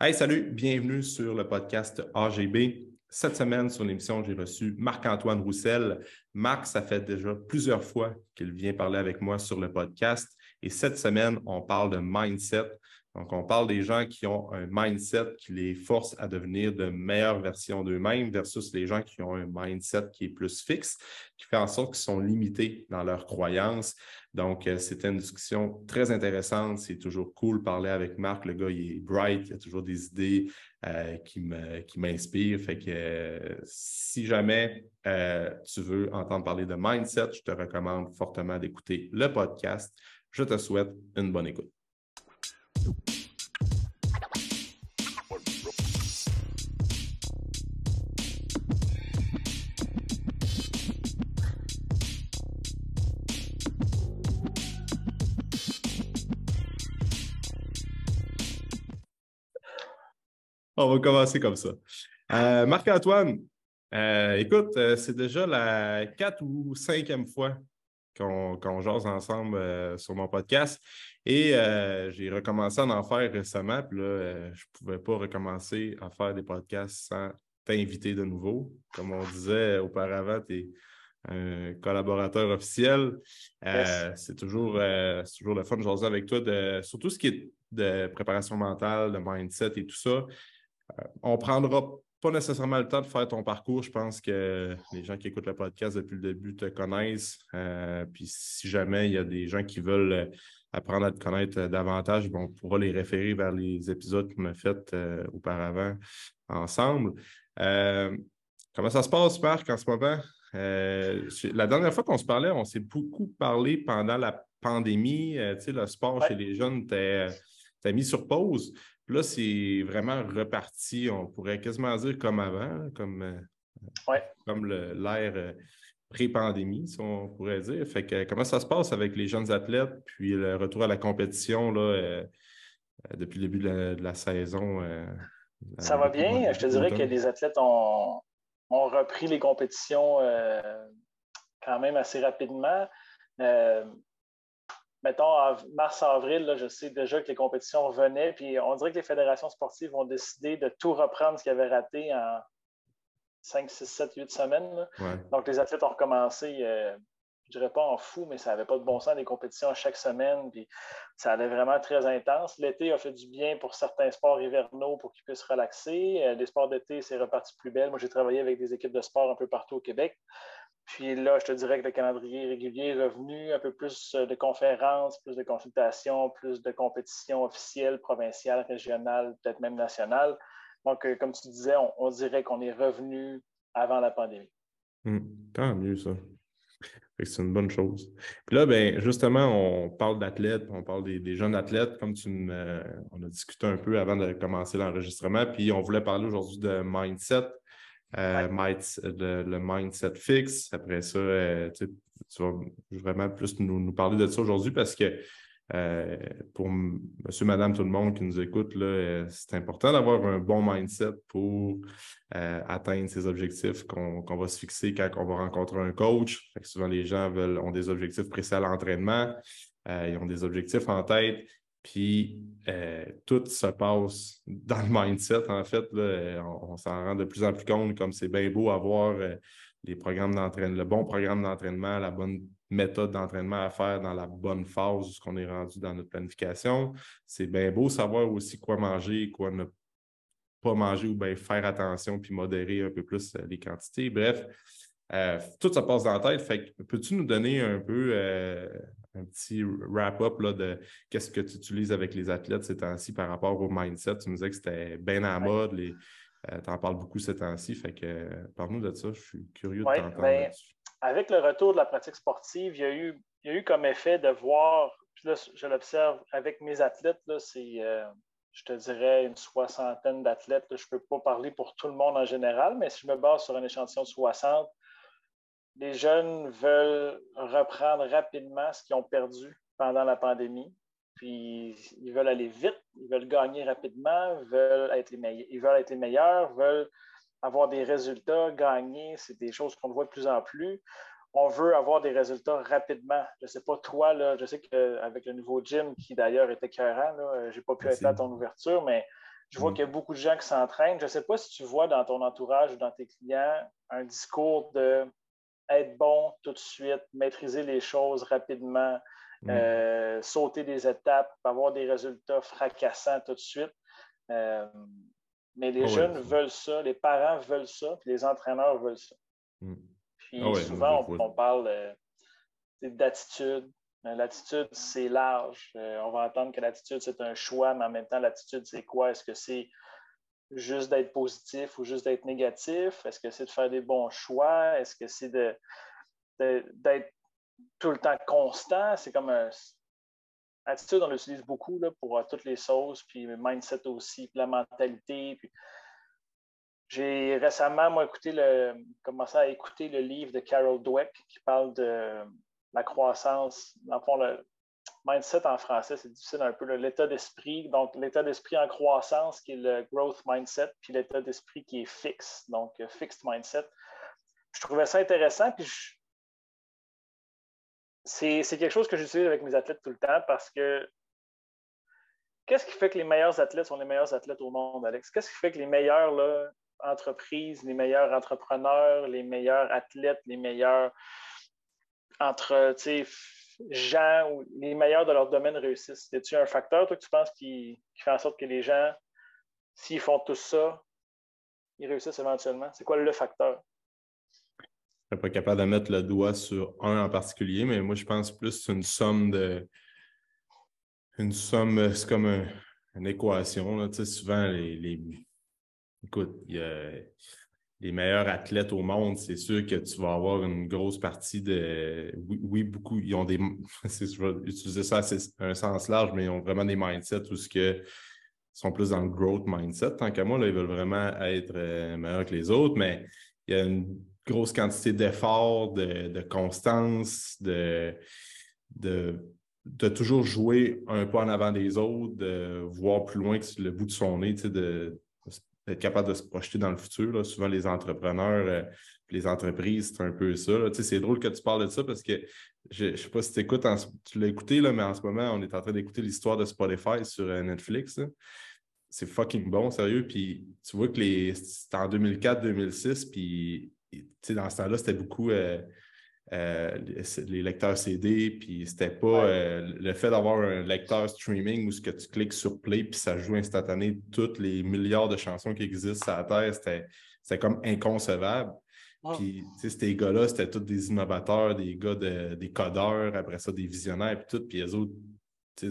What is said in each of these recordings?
Hey, salut, bienvenue sur le podcast AGB. Cette semaine, sur l'émission, j'ai reçu Marc-Antoine Roussel. Marc, ça fait déjà plusieurs fois qu'il vient parler avec moi sur le podcast. Et cette semaine, on parle de mindset. Donc, on parle des gens qui ont un mindset qui les force à devenir de meilleures versions d'eux-mêmes versus les gens qui ont un mindset qui est plus fixe, qui fait en sorte qu'ils sont limités dans leurs croyances. Donc, euh, c'était une discussion très intéressante. C'est toujours cool de parler avec Marc. Le gars, il est bright, il a toujours des idées euh, qui m'inspirent. Fait que euh, si jamais tu veux entendre parler de mindset, je te recommande fortement d'écouter le podcast. Je te souhaite une bonne écoute. On va commencer comme ça. Euh, Marc-Antoine, euh, écoute, euh, c'est déjà la quatre ou cinquième fois qu'on jase ensemble sur mon podcast. Et j'ai recommencé à en faire récemment. Puis là, je ne pouvais pas recommencer à faire des podcasts sans t'inviter de nouveau. Comme on disait auparavant, tu es un collaborateur officiel. C'est toujours, toujours le fun de jaser avec toi, de, surtout ce qui est de préparation mentale, de mindset et tout ça. Euh, on ne prendra pas nécessairement le temps de faire ton parcours. Je pense que les gens qui écoutent le podcast depuis le début te connaissent. Euh, puis si jamais il y a des gens qui veulent euh, apprendre à te connaître davantage, on pourra les référer vers les épisodes qu'on a faits auparavant ensemble. comment ça se passe, Marc, en ce moment? la dernière fois qu'on se parlait, on s'est beaucoup parlé pendant la pandémie. tu sais, le sport chez les jeunes était mis sur pause là, c'est vraiment reparti, on pourrait quasiment dire comme avant, comme, euh, comme l'ère euh, pré-pandémie, si on pourrait dire. Fait que comment ça se passe avec les jeunes athlètes, puis le retour à la compétition là, euh, depuis le début de la, saison? ça va bien. Je te dirais que les athlètes ont, ont repris les compétitions quand même assez rapidement mettons, mars-avril, je sais déjà que les compétitions revenaient, puis on dirait que les fédérations sportives ont décidé de tout reprendre ce qu'ils avaient raté en 5, 6, 7, 8 semaines. Donc, les athlètes ont recommencé, euh, je ne dirais pas en fou, mais ça n'avait pas de bon sens, des compétitions chaque semaine, puis ça allait vraiment très intense. L'été a fait du bien pour certains sports hivernaux pour qu'ils puissent relaxer. Euh, les sports d'été, c'est reparti plus belle. Moi, j'ai travaillé avec des équipes de sport un peu partout au Québec. Puis là, je te dirais que le calendrier régulier est revenu, un peu plus euh, de conférences, plus de consultations, plus de compétitions officielles, provinciales, régionales, peut-être même nationales. Donc, euh, comme tu disais, on, dirait qu'on est revenu avant la pandémie. Hmm. tant mieux, ça. C'est une bonne chose. Puis là, ben, justement, on parle d'athlètes, on parle des, jeunes athlètes, comme tu on a discuté un peu avant de commencer l'enregistrement, puis on voulait parler aujourd'hui de mindset. Euh, le, mindset fixe. Après ça, euh, tu vas vraiment plus nous, parler de ça aujourd'hui parce que euh, pour monsieur, madame, tout le monde qui nous écoute, c'est important d'avoir un bon mindset pour atteindre ces objectifs qu'on va se fixer quand on va rencontrer un coach. souvent, les gens veulent, ont des objectifs précis à l'entraînement, ils ont des objectifs en tête, puis euh, tout se passe dans le mindset, en fait. on, s'en rend de plus en plus compte, comme c'est bien beau avoir euh, les programmes d'entraînement, le bon programme d'entraînement, la bonne méthode d'entraînement à faire dans la bonne phase où on est rendu dans notre planification. C'est bien beau savoir aussi quoi manger, quoi ne pas manger ou bien faire attention puis modérer un peu plus euh, les quantités. Bref, tout ça passe dans la tête. Fait peux-tu nous donner un peu un petit wrap-up de qu'est-ce que tu utilises avec les athlètes ces temps-ci par rapport au mindset. Tu me disais que c'était bien en mode. Euh, tu en parles beaucoup ces temps-ci. Fait que parle-nous de ça. Je suis curieux de t'entendre. Ben, avec le retour de la pratique sportive, il y a eu, eu comme effet de voir, puis là, je l'observe avec mes athlètes, c'est, euh, je te dirais, une soixantaine d'athlètes. Je ne peux pas parler pour tout le monde en général, mais si je me base sur un échantillon de 60, les jeunes veulent reprendre rapidement ce qu'ils ont perdu pendant la pandémie. Puis ils veulent aller vite, ils veulent gagner rapidement, veulent être les ils veulent être les meilleurs, veulent avoir des résultats, gagner. C'est des choses qu'on voit de plus en plus. On veut avoir des résultats rapidement. Je ne sais pas, toi, là, je sais qu'avec le nouveau gym, qui d'ailleurs était écœurant, je n'ai pas pu être là à ton ouverture, mais Je vois mm. qu'il y a beaucoup de gens qui s'entraînent. Je ne sais pas si tu vois dans ton entourage ou dans tes clients un discours de être bon tout de suite, maîtriser les choses rapidement, mm. euh, sauter des étapes, avoir des résultats fracassants tout de suite. Euh, mais les ah jeunes veulent ça, les parents veulent ça, puis les entraîneurs veulent ça. Mm. Puis ah souvent, on, parle euh, d'attitude. L'attitude, c'est large. on va entendre que l'attitude, c'est un choix, mais en même temps, l'attitude, c'est quoi? Est-ce que c'est juste d'être positif ou juste d'être négatif? Est-ce que c'est de faire des bons choix? Est-ce que c'est d'être tout le temps constant? C'est comme un. Attitude, on l'utilise beaucoup là, pour euh, toutes les sauces, puis le mindset aussi, puis la mentalité. J'ai récemment, moi, écouté le, commencé à écouter le livre de Carol Dweck qui parle de la croissance, le, mindset en français, c'est difficile un peu, l'état d'esprit. Donc, l'état d'esprit en croissance, qui est le growth mindset, puis l'état d'esprit qui est fixe, donc euh, fixed mindset. Je trouvais ça intéressant, puis c'est quelque chose que j'utilise avec mes athlètes tout le temps parce que qu'est-ce qui fait que les meilleurs athlètes sont les meilleurs athlètes au monde, Alex? Qu'est-ce qui fait que les meilleures entreprises, les meilleurs entrepreneurs, les meilleurs athlètes, les meilleurs entre, gens ou les meilleurs de leur domaine réussissent? Est-ce un facteur, toi, que tu penses qui, fait en sorte que les gens, s'ils font tout ça, ils réussissent éventuellement? C'est quoi le facteur? Je ne suis pas capable de mettre le doigt sur un en particulier, mais moi, je pense plus c'est une somme de. Une somme, c'est comme une équation. Là. Tu sais, souvent, les... Écoute, il y a les meilleurs athlètes au monde, c'est sûr que tu vas avoir une grosse partie de. Oui, beaucoup, ils ont des. je vais utiliser ça à un sens large, mais ils ont vraiment des mindsets où ce sont plus dans le growth mindset. Tant qu'à moi, là, ils veulent vraiment être euh, meilleurs que les autres, mais il y a une grosse quantité d'efforts, de, constance, de, de, de, toujours jouer un pas en avant des autres, de voir plus loin que le bout de son nez, de, être capable de se projeter dans le futur. Souvent, les entrepreneurs, euh, les entreprises, c'est un peu ça. C'est drôle que tu parles de ça parce que je ne sais pas si tu écoutes, tu l'as écouté, là, mais en ce moment, on est en train d'écouter l'histoire de Spotify sur euh, Netflix. C'est fucking bon, sérieux. Puis tu vois que c'était en 2004-2006, puis dans ce temps-là, c'était beaucoup. Euh, euh, les lecteurs CD, puis c'était pas euh, le fait d'avoir un lecteur streaming où ce que tu cliques sur play puis ça joue instantané toutes les milliards de chansons qui existent sur la Terre, c'était comme inconcevable. Puis, ces gars-là, c'était tous des innovateurs, des gars des codeurs, après ça, des visionnaires, puis tout. Puis les autres,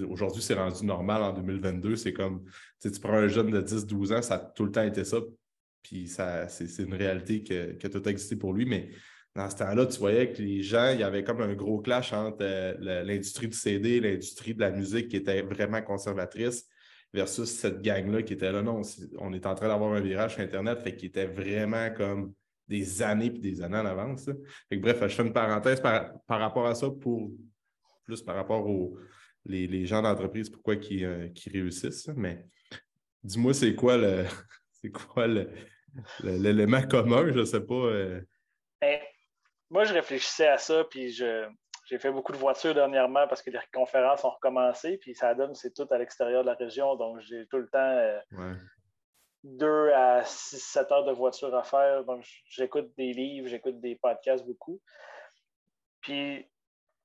aujourd'hui, c'est rendu normal en 2022. C'est comme, tu prends un jeune de 10-12 ans, ça a tout le temps été ça. Puis, c'est une réalité que, que tout a existé pour lui. Mais dans ce temps-là, tu voyais que les gens, il y avait comme un gros clash entre euh, l'industrie du CD, l'industrie de la musique qui était vraiment conservatrice versus cette gang-là qui était là. Non, on est en train d'avoir un virage sur Internet, fait qu'il était vraiment comme des années puis des années en avance. bref, je fais une parenthèse par, rapport à ça pour plus par rapport aux les, gens d'entreprise, pourquoi qui, euh, réussissent. Mais dis-moi, c'est quoi le c'est quoi l'élément commun, je ne sais pas. Euh, ben, moi, je réfléchissais à ça, puis j'ai fait beaucoup de voitures dernièrement parce que les conférences ont recommencé, puis ça donne, c'est tout à l'extérieur de la région, donc j'ai tout le temps euh, deux à six, sept heures de voiture à faire. Donc, j'écoute des livres, j'écoute des podcasts beaucoup. Puis,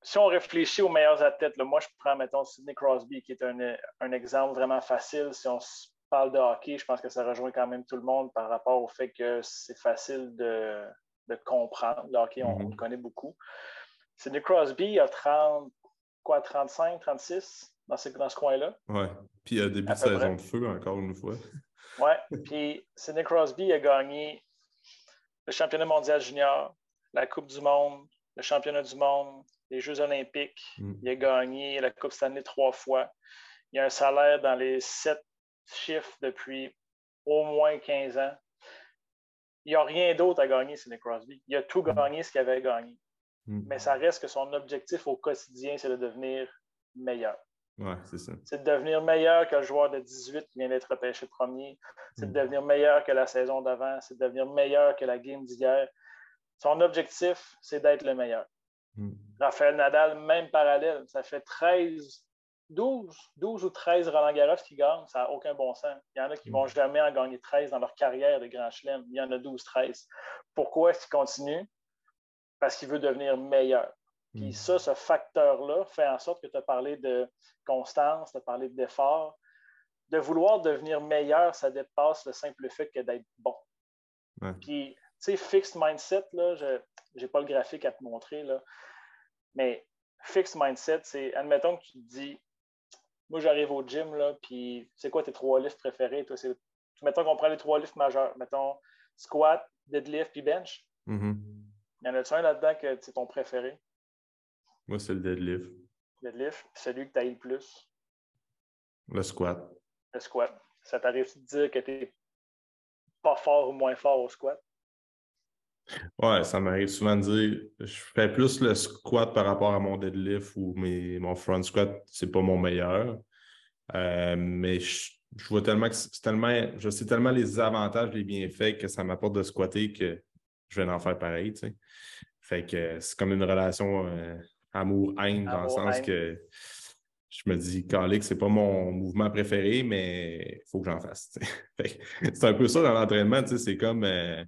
si on réfléchit aux meilleurs athlètes, moi, je prends, mettons, Sidney Crosby, qui est un, un, exemple vraiment facile. Si on parle de hockey, je pense que ça rejoint quand même tout le monde par rapport au fait que c'est facile de, de comprendre. Le hockey, on, mhm. le connaît beaucoup. Sidney Crosby a 30, quoi, 35, 36 dans ce, dans ce coin-là. Oui. Puis a début de saison de feu, encore une fois. Oui. Puis Sidney Crosby a gagné le championnat mondial junior, la Coupe du Monde, le championnat du monde, les Jeux olympiques. Mm. Il a gagné la Coupe Stanley trois fois. Il a un salaire dans les sept chiffres depuis au moins 15 ans il n'y a rien d'autre à gagner, Sidney Crosby. Il a tout mm. gagné ce qu'il avait gagné. Mm. Mais ça reste que son objectif au quotidien, c'est de devenir meilleur. Ouais, c'est ça. C'est de devenir meilleur que le joueur de 18 qui vient d'être repêché premier. C'est de mm. devenir meilleur que la saison d'avant. C'est de devenir meilleur que la game d'hier. Son objectif, c'est d'être le meilleur. Raphaël Nadal, même parallèle. Ça fait 13 12, 12 ou 13 Roland Garros qui gagnent, ça n'a aucun bon sens. Il y en a qui ne vont jamais en gagner 13 dans leur carrière de Grand Chelem. Il y en a 12, 13. Pourquoi est-ce qu'il continue? Parce qu'il veut devenir meilleur. Puis hmm. ça, ce facteur-là fait en sorte que tu as parlé de constance, tu as parlé d'effort. De vouloir devenir meilleur, ça dépasse le simple fait que d'être bon. Puis, tu sais, fixed mindset, là, je n'ai pas le graphique à te montrer, là, mais fixed mindset, c'est, admettons que tu te dis, moi, j'arrive au gym, là, puis c'est quoi tes trois lifts préférés? Toi, mettons qu'on prend les trois lifts majeurs. Mettons squat, deadlift, puis bench. Mm-hmm. Il y en a-tu un là-dedans que c'est ton préféré? Moi, c'est le deadlift. Deadlift, puis celui que tu as le plus? Le squat. Le squat. Ça t'arrive de dire que tu n'es pas fort ou moins fort au squat? Ouais, ça m'arrive souvent de dire je fais plus le squat par rapport à mon deadlift ou mes, mon front squat, c'est pas mon meilleur. Euh, mais je, vois tellement que c'est tellement, je sais tellement les avantages, les bienfaits que ça m'apporte de squatter que je vais en faire pareil. Tu Fait que c'est comme une relation euh, amour-haine dans le sens que je me dis, Calic, c'est pas mon mouvement préféré, mais il faut que j'en fasse. c'est un peu ça dans l'entraînement, c'est comme euh,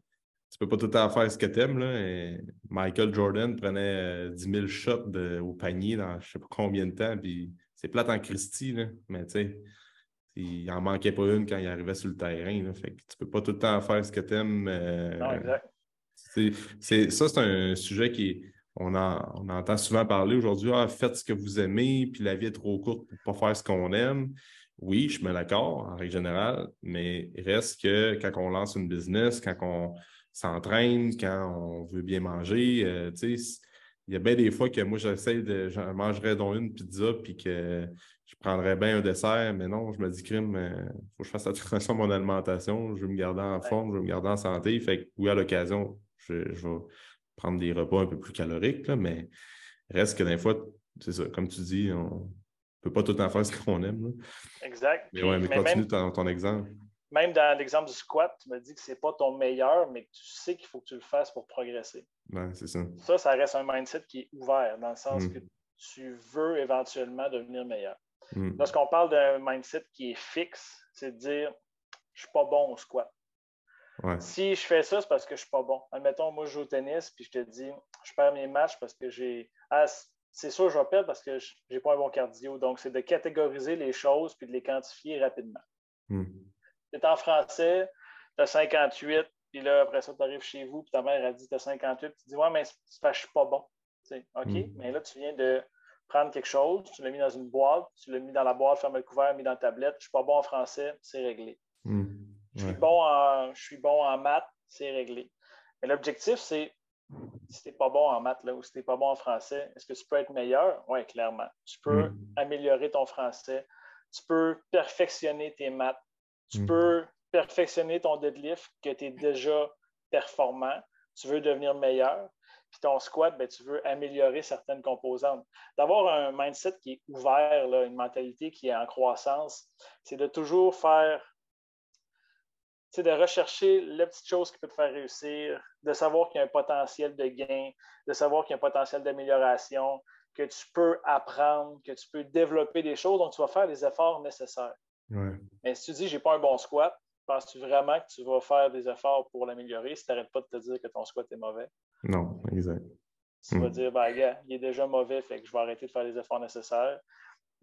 tu peux pas tout à faire ce que tu aimes. Michael Jordan prenait 10 euh, 000 shots au panier dans je sais pas combien de temps, puis c'est plate en Christie, là, mais tu sais, il en manquait pas une quand il arrivait sur le terrain. Là, fait que tu peux pas tout le temps faire ce que tu aimes. Euh, non, exact. ça, c'est un sujet qui on, on entend souvent parler aujourd'hui, ah, faites ce que vous aimez, puis la vie est trop courte pour pas faire ce qu'on aime. Oui, je me d'accord en règle générale, mais il reste que quand on lance une business, quand on, s'entraîne, quand on veut bien manger. Euh, il y a bien des fois que moi, j'essaie de. Je mangerais donc une pizza puis que je prendrais bien un dessert, mais non, je me dis, crime, il euh, faut que je fasse attention à mon alimentation. Je veux me garder en forme, je veux me garder en santé. Fait que, oui, à l'occasion, je, vais prendre des repas un peu plus caloriques, mais reste que des fois, c'est ça, comme tu dis, on ne peut pas tout temps faire ce qu'on aime. Exact. Mais ouais, mais, continue ton exemple même dans l'exemple du squat, tu me dis que ce n'est pas ton meilleur, mais que tu sais qu'il faut que tu le fasses pour progresser. c'est ça. Ça, ça reste un mindset qui est ouvert, dans le sens mm. que tu veux éventuellement devenir meilleur. Mm. Lorsqu'on parle d'un mindset qui est fixe, c'est de dire je ne suis pas bon au squat. Si je fais ça, c'est parce que je ne suis pas bon. Admettons, moi, je joue au tennis, puis je te dis je perds mes matchs parce que j'ai. Ah, c'est sûr, je vais perdre parce que je n'ai pas un bon cardio. Donc, c'est de catégoriser les choses puis de les quantifier rapidement. Mm tu en français, tu as 58, puis là, après ça, tu arrives chez vous, puis ta mère a dit tu as 58, tu dis Ouais, mais je suis pas bon. OK, mm. mais là, tu viens de prendre quelque chose, tu l'as mis dans une boîte, tu l'as mis dans la boîte, ferme le couvert, mis dans la tablette. Je suis pas bon en français, c'est réglé. Mm. Je, suis bon en, je suis bon en maths, c'est réglé. Mais l'objectif, c'est si tu n'es pas bon en maths là, ou si tu n'es pas bon en français, est-ce que tu peux être meilleur? Oui, clairement. Tu peux mm. améliorer ton français. Tu peux perfectionner tes maths. Tu mm. peux perfectionner ton deadlift, que tu es déjà performant. Tu veux devenir meilleur. Puis ton squat, ben, tu veux améliorer certaines composantes. D'avoir un mindset qui est ouvert, une mentalité qui est en croissance, c'est de toujours faire de rechercher les petites choses qui peuvent te faire réussir, de savoir qu'il y a un potentiel de gain, de savoir qu'il y a un potentiel d'amélioration, que tu peux apprendre, que tu peux développer des choses, donc tu vas faire les efforts nécessaires. Mais si tu dis j'ai pas un bon squat, penses-tu vraiment que tu vas faire des efforts pour l'améliorer si tu n'arrêtes pas de te dire que ton squat est mauvais? Non, exact. Tu vas hmm. dire, ben, gars, il est déjà mauvais, fait que je vais arrêter de faire les efforts nécessaires.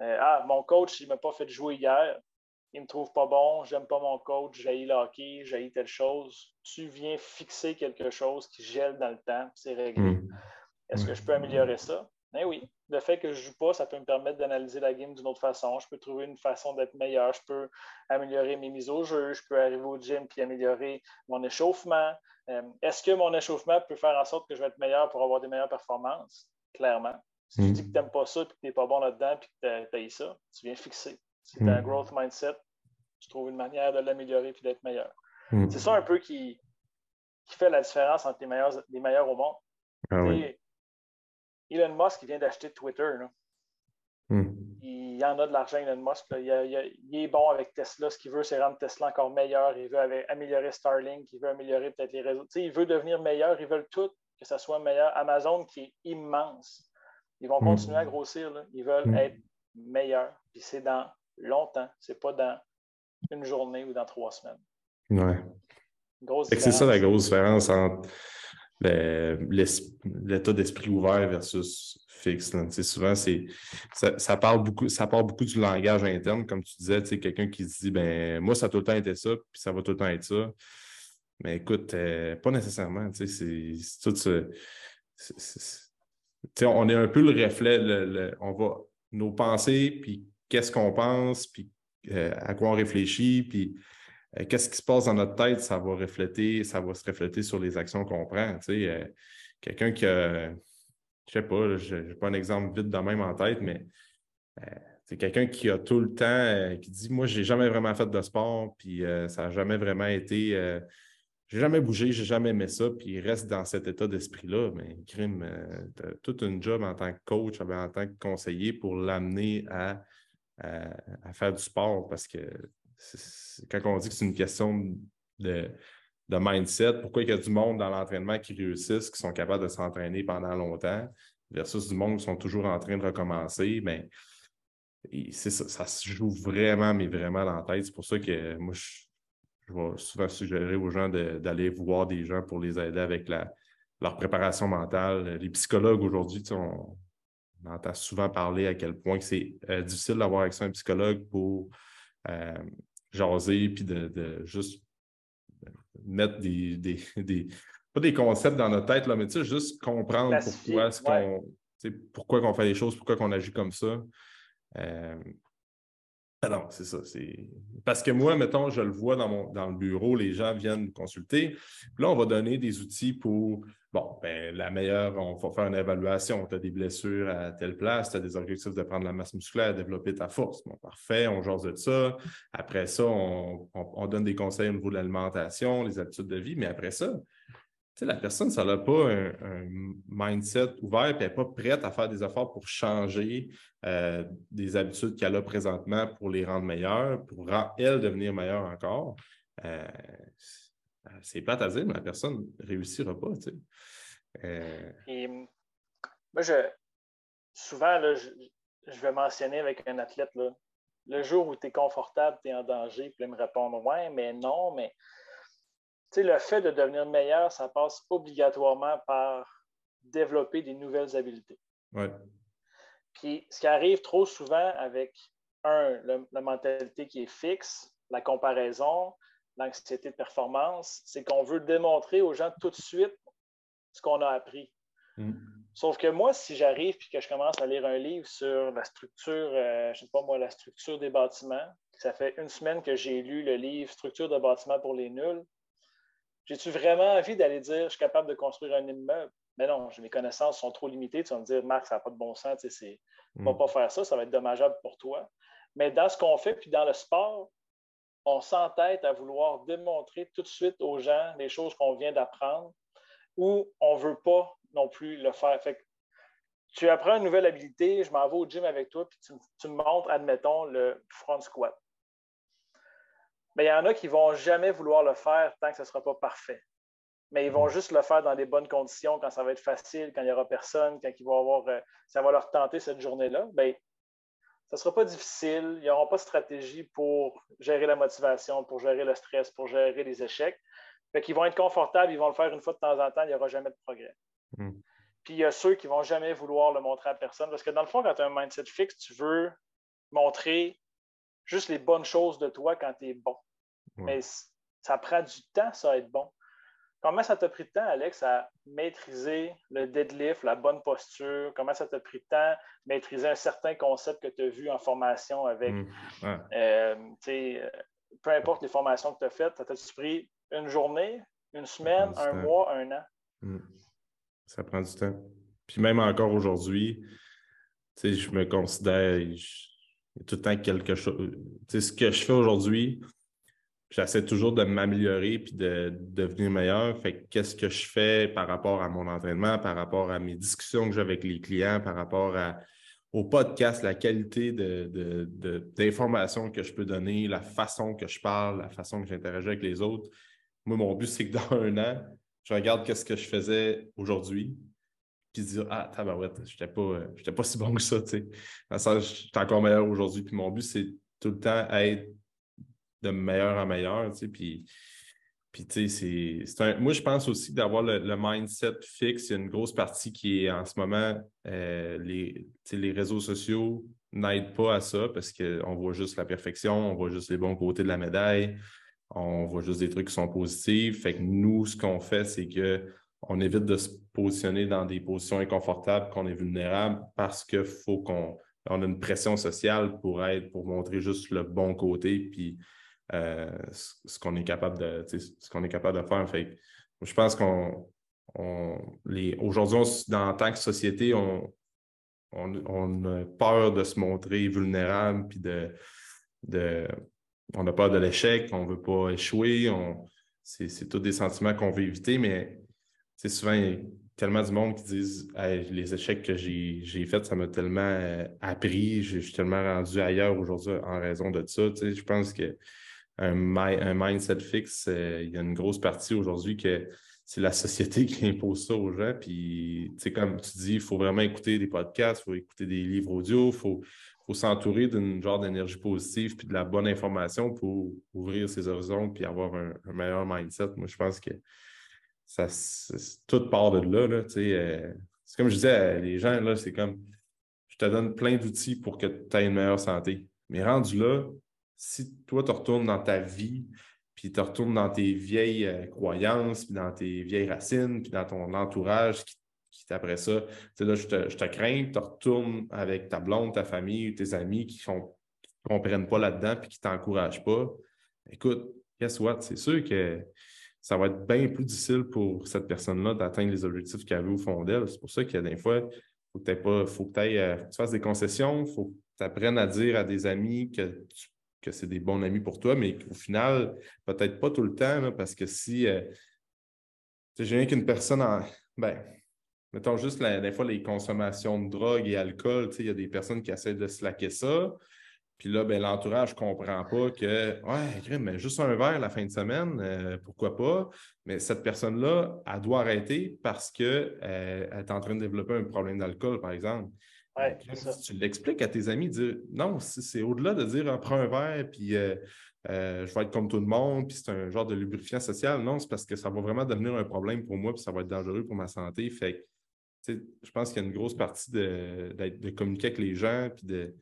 Euh, ah, mon coach, il ne m'a pas fait jouer hier. Il ne me trouve pas bon, j'aime pas mon coach, j'ai le hockey, j'ai telle chose. Tu viens fixer quelque chose qui gèle dans le temps, c'est réglé. Hmm. Est-ce que je peux améliorer ça? Ben oui, le fait que je ne joue pas, ça peut me permettre d'analyser la game d'une autre façon. Je peux trouver une façon d'être meilleur. Je peux améliorer mes mises au jeu. Je peux arriver au gym et améliorer mon échauffement. Euh, est-ce que mon échauffement peut faire en sorte que je vais être meilleur pour avoir des meilleures performances? Clairement. Si tu hmm. dis que tu n'aimes pas ça et que tu n'es pas bon là-dedans et que tu as ça, tu viens fixer. Si tu as un hmm. growth mindset, tu trouves une manière de l'améliorer et d'être meilleur. Hmm. C'est ça un peu qui, fait la différence entre les meilleurs, les meilleurs au monde. Ah Elon Musk vient d'acheter Twitter. Hmm. Il y en a de l'argent, Elon Musk. Il, est bon avec Tesla. Ce qu'il veut, c'est rendre Tesla encore meilleur. Il veut améliorer Starlink. Il veut améliorer peut-être les réseaux. il veut devenir meilleur. Ils veulent tout que ça soit meilleur. Amazon, qui est immense. Ils vont hmm. continuer à grossir. Ils veulent hmm. être meilleurs. Puis c'est dans longtemps. C'est pas dans une journée ou dans trois semaines. Ouais. C'est ça la grosse différence entre l'état d'esprit ouvert versus fixe. Souvent, ça, ça, parle beaucoup, ça parle beaucoup du langage interne, comme tu disais, quelqu'un qui se dit ben moi, ça a tout le temps été ça, puis ça va tout le temps être ça. Mais écoute, euh, pas nécessairement. C'est tout ce. on est un peu le reflet, on va nos pensées, puis qu'est-ce qu'on pense, puis euh, à quoi on réfléchit, puis euh, qu'est-ce qui se passe dans notre tête, ça va refléter, ça va se refléter sur les actions qu'on prend. Euh, quelqu'un qui a, je sais pas, je n'ai pas un exemple vite de même en tête, mais c'est quelqu'un qui a tout le temps, qui dit Moi, je n'ai jamais vraiment fait de sport, puis ça n'a jamais vraiment été. j'ai jamais bougé, j'ai jamais aimé ça, puis il reste dans cet état d'esprit-là. Mais crime, tu as tout un job en tant que coach, en tant que conseiller pour l'amener à, à, faire du sport parce que quand on dit que c'est une question de, mindset, pourquoi il y a du monde dans l'entraînement qui réussissent, qui sont capables de s'entraîner pendant longtemps, versus du monde qui sont toujours en train de recommencer, ben, ça, ça se joue vraiment, mais vraiment dans la tête. C'est pour ça que moi, je, vais souvent suggérer aux gens d'aller voir des gens pour les aider avec leur préparation mentale. Les psychologues aujourd'hui, on, entend souvent parler à quel point c'est euh, difficile d'avoir accès à un psychologue pour euh, jaser puis de, juste mettre des, des, pas des concepts dans notre tête, là, mais juste comprendre pourquoi ce qu'on. Pourquoi on fait les choses, pourquoi on agit comme ça. Euh, non, c'est ça. Parce que moi, mettons, je le vois dans, mon, dans le bureau, les gens viennent consulter. Puis là, on va donner des outils pour, bon, ben, la meilleure, on va faire une évaluation. Tu as des blessures à telle place, tu as des objectifs de prendre la masse musculaire, développer ta force. Bon, parfait, on jase de ça. Après ça, on, on donne des conseils au niveau de l'alimentation, les habitudes de vie. Mais après ça, la personne, ça n'a pas un, mindset ouvert et elle n'est pas prête à faire des efforts pour changer euh, des habitudes qu'elle a présentement pour les rendre meilleures, pour elle devenir meilleure encore. Euh, c'est plate à mais la personne ne réussira pas. Euh, moi, je, souvent, je, vais mentionner avec un athlète, le jour où tu es confortable, tu es en danger, puis il me répondre Ouais, mais non, mais le fait de devenir meilleur, ça passe obligatoirement par développer des nouvelles habiletés. Puis, ce qui arrive trop souvent avec, un, la mentalité qui est fixe, la comparaison, l'anxiété de performance, c'est qu'on veut démontrer aux gens tout de suite ce qu'on a appris. Mm. Sauf que moi, si j'arrive et que je commence à lire un livre sur la structure, euh, je sais pas moi, la structure des bâtiments, ça fait une semaine que j'ai lu le livre Structure de bâtiment pour les nuls, j'ai-tu vraiment envie d'aller dire je suis capable de construire un immeuble? Mais non, mes connaissances sont trop limitées. Tu vas me dire, Marc, ça n'a pas de bon sens, tu ne vas mm. pas faire ça, ça va être dommageable pour toi. Mais dans ce qu'on fait, puis dans le sport, on s'entête à vouloir démontrer tout de suite aux gens les choses qu'on vient d'apprendre ou on ne veut pas non plus le faire. Fait tu apprends une nouvelle habilité, je m'en vais au gym avec toi, puis tu, tu me montres, admettons, le front squat. Mais il y en a qui ne vont jamais vouloir le faire tant que ce ne sera pas parfait. Mais ils vont mm. juste le faire dans des bonnes conditions, quand ça va être facile, quand il n'y aura personne, quand ils vont avoir, euh, ça va leur tenter cette journée-là. Bien, ça ne sera pas difficile. Ils n'auront pas de stratégie pour gérer la motivation, pour gérer le stress, pour gérer les échecs. Fait qu'ils vont être confortables, ils vont le faire une fois de temps en temps, il n'y aura jamais de progrès. Mm. Puis il y a ceux qui ne vont jamais vouloir le montrer à personne. Parce que dans le fond, quand tu as un mindset fixe, tu veux montrer juste les bonnes choses de toi quand tu es bon. Mais ça prend du temps, ça, à être bon. Comment ça t'a pris de temps, Alex, à maîtriser le deadlift, la bonne posture? Comment ça t'a pris de temps à maîtriser un certain concept que tu as vu en formation avec, mmh, euh, euh, peu importe les formations que tu as faites, ça t'a pris une journée, une semaine, un mois, un an? Mmh. Ça prend du temps. Puis même encore aujourd'hui, je me considère, tout le temps quelque chose. ce que je fais aujourd'hui, j'essaie toujours de m'améliorer puis de, devenir meilleur. Fait qu'est-ce que je fais par rapport à mon entraînement, par rapport à mes discussions que j'ai avec les clients, par rapport au podcast, la qualité d'informations que je peux donner, la façon que je parle, la façon que j'interagis avec les autres. Moi, mon but, c'est que dans un an, je regarde qu'est-ce que je faisais aujourd'hui, puis dire Ah, tabarouette, j'étais pas, pas si bon que ça, tu sais. j'étais encore meilleur aujourd'hui. Puis mon but, c'est tout le temps être de meilleur en meilleur, tu sais. Puis, puis tu sais, c'est Moi, je pense aussi d'avoir le, mindset fixe. Il y a une grosse partie qui est en ce moment, euh, les, les réseaux sociaux n'aident pas à ça parce qu'on voit juste la perfection, on voit juste les bons côtés de la médaille, on voit juste des trucs qui sont positifs. Fait que nous, ce qu'on fait, c'est que on évite de se positionner dans des positions inconfortables, qu'on est vulnérable parce qu'il faut qu'on on a une pression sociale pour être, pour montrer juste le bon côté, puis euh, ce qu'on est capable de, faire. Fait je pense qu'on aujourd'hui, en tant que société, on, on, a peur de se montrer vulnérable, puis de, de on a peur de l'échec, on ne veut pas échouer. c'est tous des sentiments qu'on veut éviter, mais souvent, il y a tellement du monde qui disent les échecs que j'ai faits, ça m'a tellement euh, appris, je suis tellement rendu ailleurs aujourd'hui en raison de ça. Je pense qu'un un mindset fixe, euh, il y a une grosse partie aujourd'hui que c'est la société qui impose ça aux gens. Puis, comme tu dis, il faut vraiment écouter des podcasts, il faut écouter des livres audio, il faut, faut s'entourer d'une genre d'énergie positive puis de la bonne information pour ouvrir ses horizons puis avoir un, meilleur mindset. Moi, je pense que ça, tout part de là. là euh, c'est comme je disais, les gens, là, c'est comme je te donne plein d'outils pour que tu aies une meilleure santé. Mais rendu là, si toi, tu retournes dans ta vie, puis tu retournes dans tes vieilles euh, croyances, puis dans tes vieilles racines, puis dans ton entourage qui, qui après ça, tu sais, là, je te, je te crains, tu retournes avec ta blonde, ta famille, tes amis qui ne comprennent pas là-dedans, puis qui ne t'encouragent pas. Écoute, guess what? C'est sûr que ça va être bien plus difficile pour cette personne-là d'atteindre les objectifs qu'elle veut au fond d'elle. C'est pour ça qu'il y a des fois, faut que, faut que, euh, tu fasses des concessions, il faut que tu apprennes à dire à des amis que que c'est des bons amis pour toi, mais qu'au final, peut-être pas tout le temps, parce que si euh, j'ai rien qu'une personne en. Ben, mettons juste des fois les consommations de drogue et alcool, il y a des personnes qui essaient de slacker ça. Puis là, ben, l'entourage ne comprend pas que, ouais, mais juste un verre la fin de semaine, euh, pourquoi pas? Mais cette personne-là, elle doit arrêter parce qu'elle euh, est en train de développer un problème d'alcool, par exemple si tu l'expliques à tes amis, dire non, c'est au-delà de dire prends un verre, puis euh, euh, je vais être comme tout le monde, puis c'est un genre de lubrifiant social. Non, c'est parce que ça va vraiment devenir un problème pour moi, puis ça va être dangereux pour ma santé. Fait je pense qu'il y a une grosse partie de, de, communiquer avec les gens, puis de.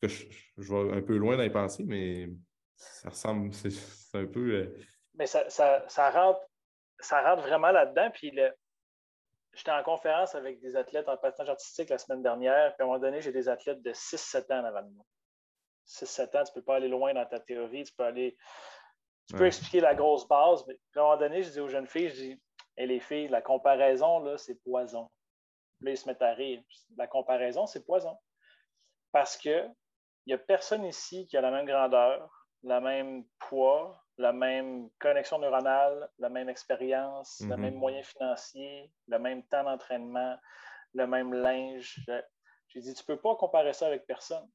Que je, vais un peu loin dans les pensées, mais ça ressemble, c'est un peu. Euh, mais ça, ça, ça, rentre, ça rentre vraiment là-dedans, puis le, J'étais en conférence avec des athlètes en patinage artistique la semaine dernière, puis à un moment donné, j'ai des athlètes de 6-7 ans avant de moi. 6-7 ans, tu ne peux pas aller loin dans ta théorie, tu peux aller. Tu peux expliquer la grosse base, mais à un moment donné, je dis aux jeunes filles, je dis, et les filles, la comparaison, là, c'est poison. Là, ils se mettent à rire. La comparaison, c'est poison. Parce que n'y a personne ici qui a la même grandeur, le même poids, la même connexion neuronale, la même expérience, le mhm. même moyen financier, le même temps d'entraînement, le même linge. J'ai dit, tu ne peux pas comparer ça avec personne.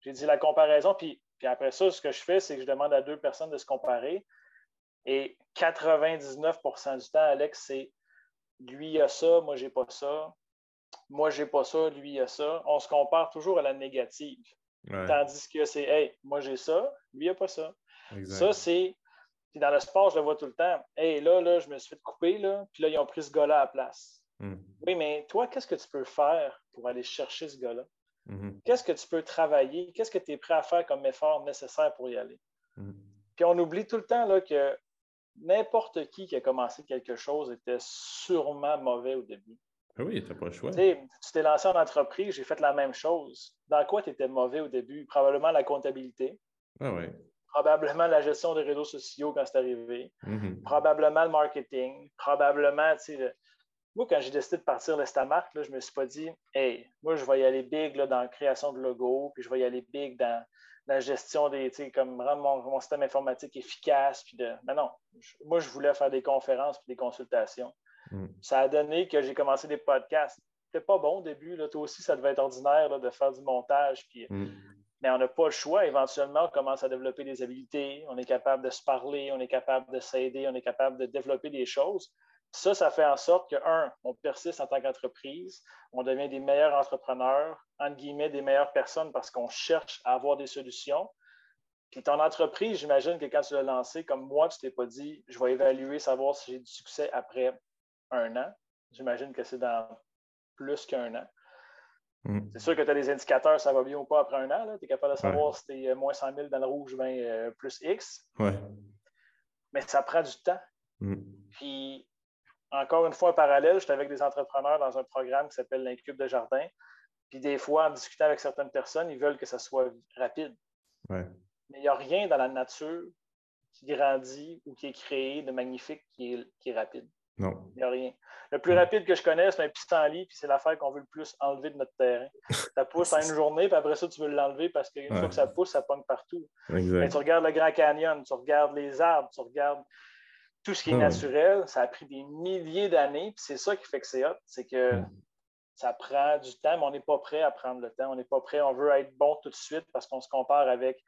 J'ai dit la comparaison, puis, puis après ça, ce que je fais, c'est que je demande à deux personnes de se comparer. Et 99% du temps, Alex, c'est lui a ça, moi j'ai pas ça. Moi j'ai pas ça, lui a ça. On se compare toujours à la négative. Tandis que c'est Hey, moi j'ai ça, lui a pas ça. Ça, c'est. Puis dans le sport, je le vois tout le temps. Hey, là, là, je me suis fait couper, là, puis là, ils ont pris ce gars-là à la place. Hmm. Oui, mais toi, qu'est-ce que tu peux faire pour aller chercher ce gars-là? Hmm. Qu'est-ce que tu peux travailler? Qu'est-ce que tu es prêt à faire comme effort nécessaire pour y aller? Hmm. Puis on oublie tout le temps là, que n'importe qui qui a commencé quelque chose était sûrement mauvais au début. Ah oui, tu n'as pas le choix. tu t'es lancé en entreprise, j'ai fait la même chose. Dans quoi tu étais mauvais au début? Probablement la comptabilité. Ah oui. Probablement la gestion des réseaux sociaux quand c'est arrivé. Mm-hmm. Probablement le marketing. Probablement, tu sais, moi, quand j'ai décidé de partir l'Estamart, je ne me suis pas dit, hey, moi, je vais y aller big là, dans la création de logos, puis je vais y aller big dans la gestion des, tu sais, comme rendre mon, système informatique efficace. Puis de... Mais non, moi, je voulais faire des conférences puis des consultations. Mm. Ça a donné que j'ai commencé des podcasts. C'était pas bon au début. Là. Toi aussi, ça devait être ordinaire de faire du montage. Puis... Mm. Mais on n'a pas le choix. Éventuellement, on commence à développer des habiletés. On est capable de se parler, on est capable de s'aider, on est capable de développer des choses. Ça, ça fait en sorte que, un, on persiste en tant qu'entreprise, on devient des meilleurs entrepreneurs, entre guillemets, des meilleures personnes parce qu'on cherche à avoir des solutions. Puis ton entreprise, j'imagine que quand tu l'as lancé, comme moi, tu ne t'es pas dit, je vais évaluer, savoir si j'ai du succès après un an. J'imagine que c'est dans plus qu'un an. Mm. C'est sûr que tu as des indicateurs, ça va bien ou pas après un an. Tu es capable de savoir si tu es euh, moins 100 000 dans le rouge, ben, euh, plus X. Mais ça prend du temps. Mm. Puis encore une fois, en parallèle, j'étais avec des entrepreneurs dans un programme qui s'appelle l'Incube de Jardin. Puis des fois, en discutant avec certaines personnes, ils veulent que ça soit rapide. Mais il n'y a rien dans la nature qui grandit ou qui est créé de magnifique qui est, rapide. Non. Il n'y a rien. Le plus rapide que je connais, c'est un pissenlit, puis c'est l'affaire qu'on veut le plus enlever de notre terrain. Ça pousse en une journée, puis après ça, tu veux l'enlever parce qu'une fois que ça pousse, ça pogne partout. Mais tu regardes le Grand Canyon, tu regardes les arbres, tu regardes tout ce qui est ah naturel, ça a pris des milliers d'années. Puis c'est ça qui fait que c'est hot, c'est que ça prend du temps, mais on n'est pas prêt à prendre le temps. On n'est pas prêt, on veut être bon tout de suite parce qu'on se compare avec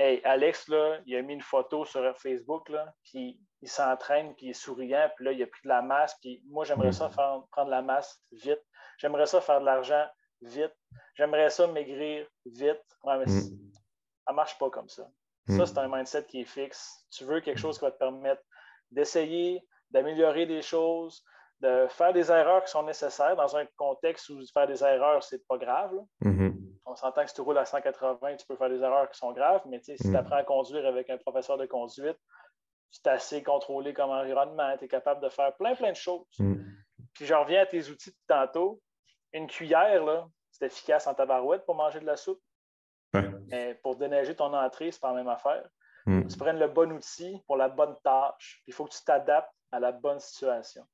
Hey, Alex, là, il a mis une photo sur Facebook, là, puis il s'entraîne, puis il est souriant, puis là, il a pris de la masse, puis moi, j'aimerais ça hmm. faire, prendre la masse vite. J'aimerais ça faire de l'argent vite. J'aimerais ça maigrir vite. Ouais, mais hmm. ça ne marche pas comme ça. Ça, c'est un mindset qui est fixe. Tu veux quelque chose qui va te permettre d'essayer d'améliorer des choses, de faire des erreurs qui sont nécessaires dans un contexte où faire des erreurs, c'est pas grave. Mm-hmm. On s'entend que si tu roules à 180, tu peux faire des erreurs qui sont graves, mais si tu mm. apprends à conduire avec un professeur de conduite, tu es assez contrôlé comme environnement, tu es capable de faire plein, plein de choses. Mm. Puis je reviens à tes outils de tantôt. Une cuillère, c'est efficace en tabarouette pour manger de la soupe. Mais pour déneiger ton entrée, c'est pas la même affaire. Mm. Tu prennes le bon outil pour la bonne tâche. Il faut que tu t'adaptes à la bonne situation.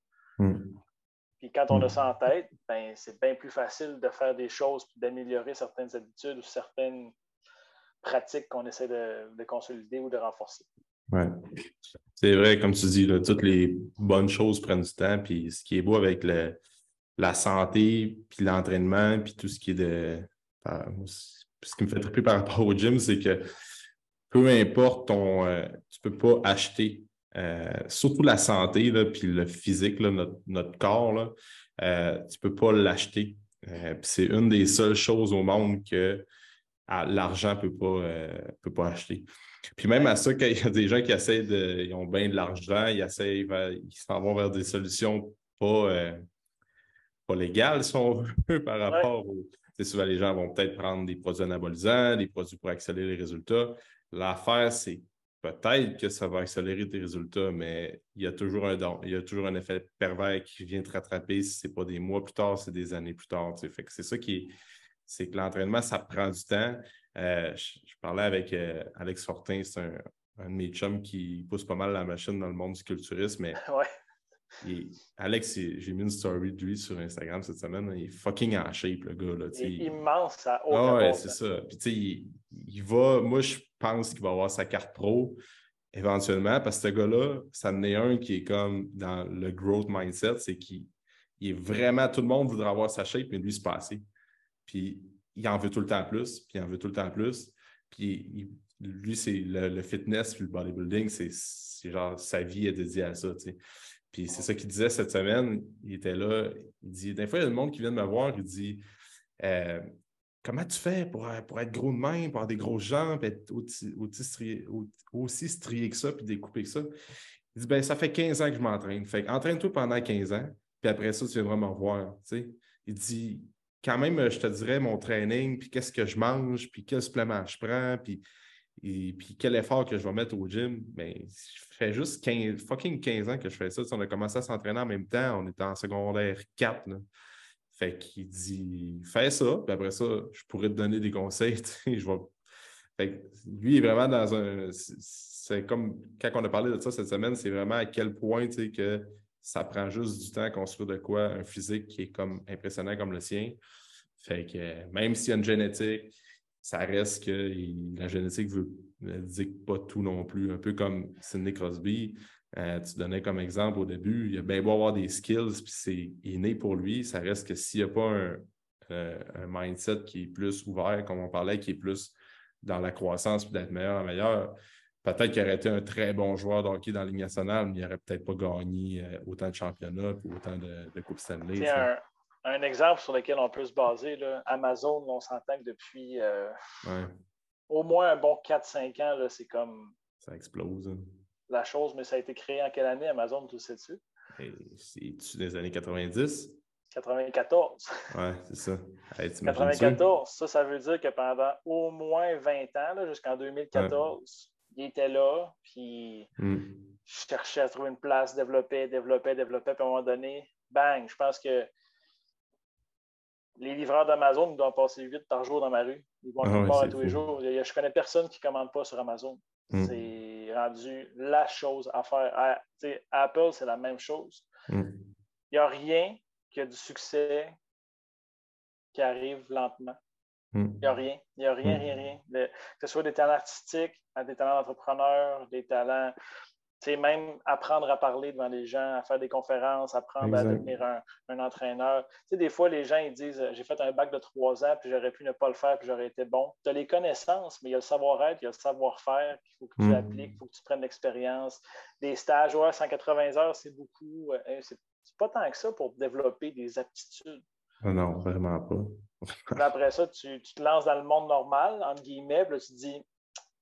Mm. Puis quand on a ça en tête, ben, c'est bien plus facile de faire des choses et d'améliorer certaines habitudes ou certaines pratiques qu'on essaie de, consolider ou de renforcer. Ouais. C'est vrai, comme tu dis, toutes les bonnes choses prennent du temps. Puis ce qui est beau avec la santé, puis l'entraînement, puis tout ce qui est de. Ce qui me fait triper par rapport au gym, c'est que peu importe ton. Euh, tu ne peux pas acheter, euh, surtout la santé, là, puis le physique, notre, corps, euh, tu ne peux pas l'acheter. c'est une des seules choses au monde que l'argent ne peut pas, peut pas acheter. Puis même à ça, quand il y a des gens qui essaient de. Ils ont bien de l'argent, ils essaient, ils s'en vont vers des solutions pas, pas légales, si on veut, par rapport au. Souvent, les gens vont peut-être prendre des produits anabolisants, des produits pour accélérer les résultats. L'affaire, c'est peut-être que ça va accélérer tes résultats, mais il y a toujours un don, il y a toujours un effet pervers qui vient te rattraper si ce n'est pas des mois plus tard, c'est des années plus tard. C'est ça qui est, c'est que l'entraînement, ça prend du temps. Euh, je, parlais avec euh, Alex Fortin, c'est un, un, de mes chums qui pousse pas mal la machine dans le monde du culturisme, mais. Alex, j'ai mis une story de lui sur Instagram cette semaine. Il est fucking en shape, le gars. Là, il est immense, ça. Ah ouais, c'est ça. Puis, tu sais, il, va. Moi, je pense qu'il va avoir sa carte pro éventuellement, parce que ce gars-là, ça en est un qui est comme dans le growth mindset, c'est qu'il est vraiment. Tout le monde voudrait avoir sa shape, mais lui, c'est pas assez. Puis, il en veut tout le temps plus, puis il en veut tout le temps plus. Puis, lui, c'est le, fitness, puis le bodybuilding, c'est genre sa vie est dédiée à ça, tu sais. Puis c'est ça qu'il disait cette semaine. Il était là. Il dit Des fois, il y a des monde qui vient me voir. Il dit euh, Comment tu fais pour, pour, être gros de main, pour avoir des grosses jambes, être aussi, strié, que ça, puis découpé que ça? Il dit ben, Ça fait 15 ans que je m'entraîne. Fait entraîne-toi pendant 15 ans, puis après ça, tu viendras me revoir. Il dit Quand même, je te dirais mon training, puis qu'est-ce que je mange, puis quel supplément je prends, puis et puis quel effort que je vais mettre au gym, mais ben, je fais juste 15, fucking 15 ans que je fais ça. on a commencé à s'entraîner en même temps, on était en secondaire 4. Fait qu'il dit fais ça, puis après ça, je pourrais te donner des conseils. Je. Fait lui est vraiment dans un. C'est comme quand on a parlé de ça cette semaine, c'est vraiment à quel point que ça prend juste du temps à construire de quoi un physique qui est comme impressionnant comme le sien. Fait que même s'il y a une génétique, ça reste que la génétique ne dit pas tout non plus. Un peu comme Sidney Crosby, euh, tu donnais comme exemple au début, il a bien beau avoir des skills, puis c'est inné pour lui. Ça reste que s'il n'y a pas un, euh, un, mindset qui est plus ouvert, comme on parlait, qui est plus dans la croissance, puis d'être meilleur en meilleur, peut-être qu'il aurait été un très bon joueur de hockey dans la Ligue nationale, mais il n'aurait peut-être pas gagné euh, autant de championnats et autant de, de Coupes Stanley. Un, un, exemple sur lequel on peut se baser, là, Amazon, on s'entend que depuis euh, au moins un bon 4-5 ans, c'est comme. Ça explose. Hein. La chose, mais ça a été créé en quelle année, Amazon, tu sais-tu? C'est-tu des années 90? 94. Oui, c'est ça. 94, ça, ça veut dire que pendant au moins 20 ans, jusqu'en 2014, il était là, puis hmm. je cherchais à trouver une place, développer, développer, développer, puis à un moment donné, bang, je pense que les livreurs d'Amazon doivent passer 8 par jour dans ma rue. Ils vont ah tous les jours. Je ne connais personne qui ne commande pas sur Amazon. Hmm. C'est rendu la chose à faire. Apple, c'est la même chose. Hmm. Il n'y a rien qui a du succès qui arrive lentement. Hmm. Il n'y a rien. Il n'y a rien, rien, rien. que ce soit des talents artistiques, des talents d'entrepreneurs, des talents même apprendre à parler devant les gens, à faire des conférences, apprendre à devenir un, entraîneur. Tu sais, des fois, les gens ils disent J'ai fait un bac de trois ans, puis j'aurais pu ne pas le faire, puis j'aurais été bon. Tu as les connaissances, mais il y a le savoir-être, il y a le savoir-faire qu'il faut que tu mm. appliques, il faut que tu prennes l'expérience. Des stages, ouais, 180 heures, c'est beaucoup. Euh, c'est pas tant que ça pour développer des aptitudes. Ah non, vraiment pas. après ça, tu, te lances dans le monde normal, entre guillemets, puis là, tu te dis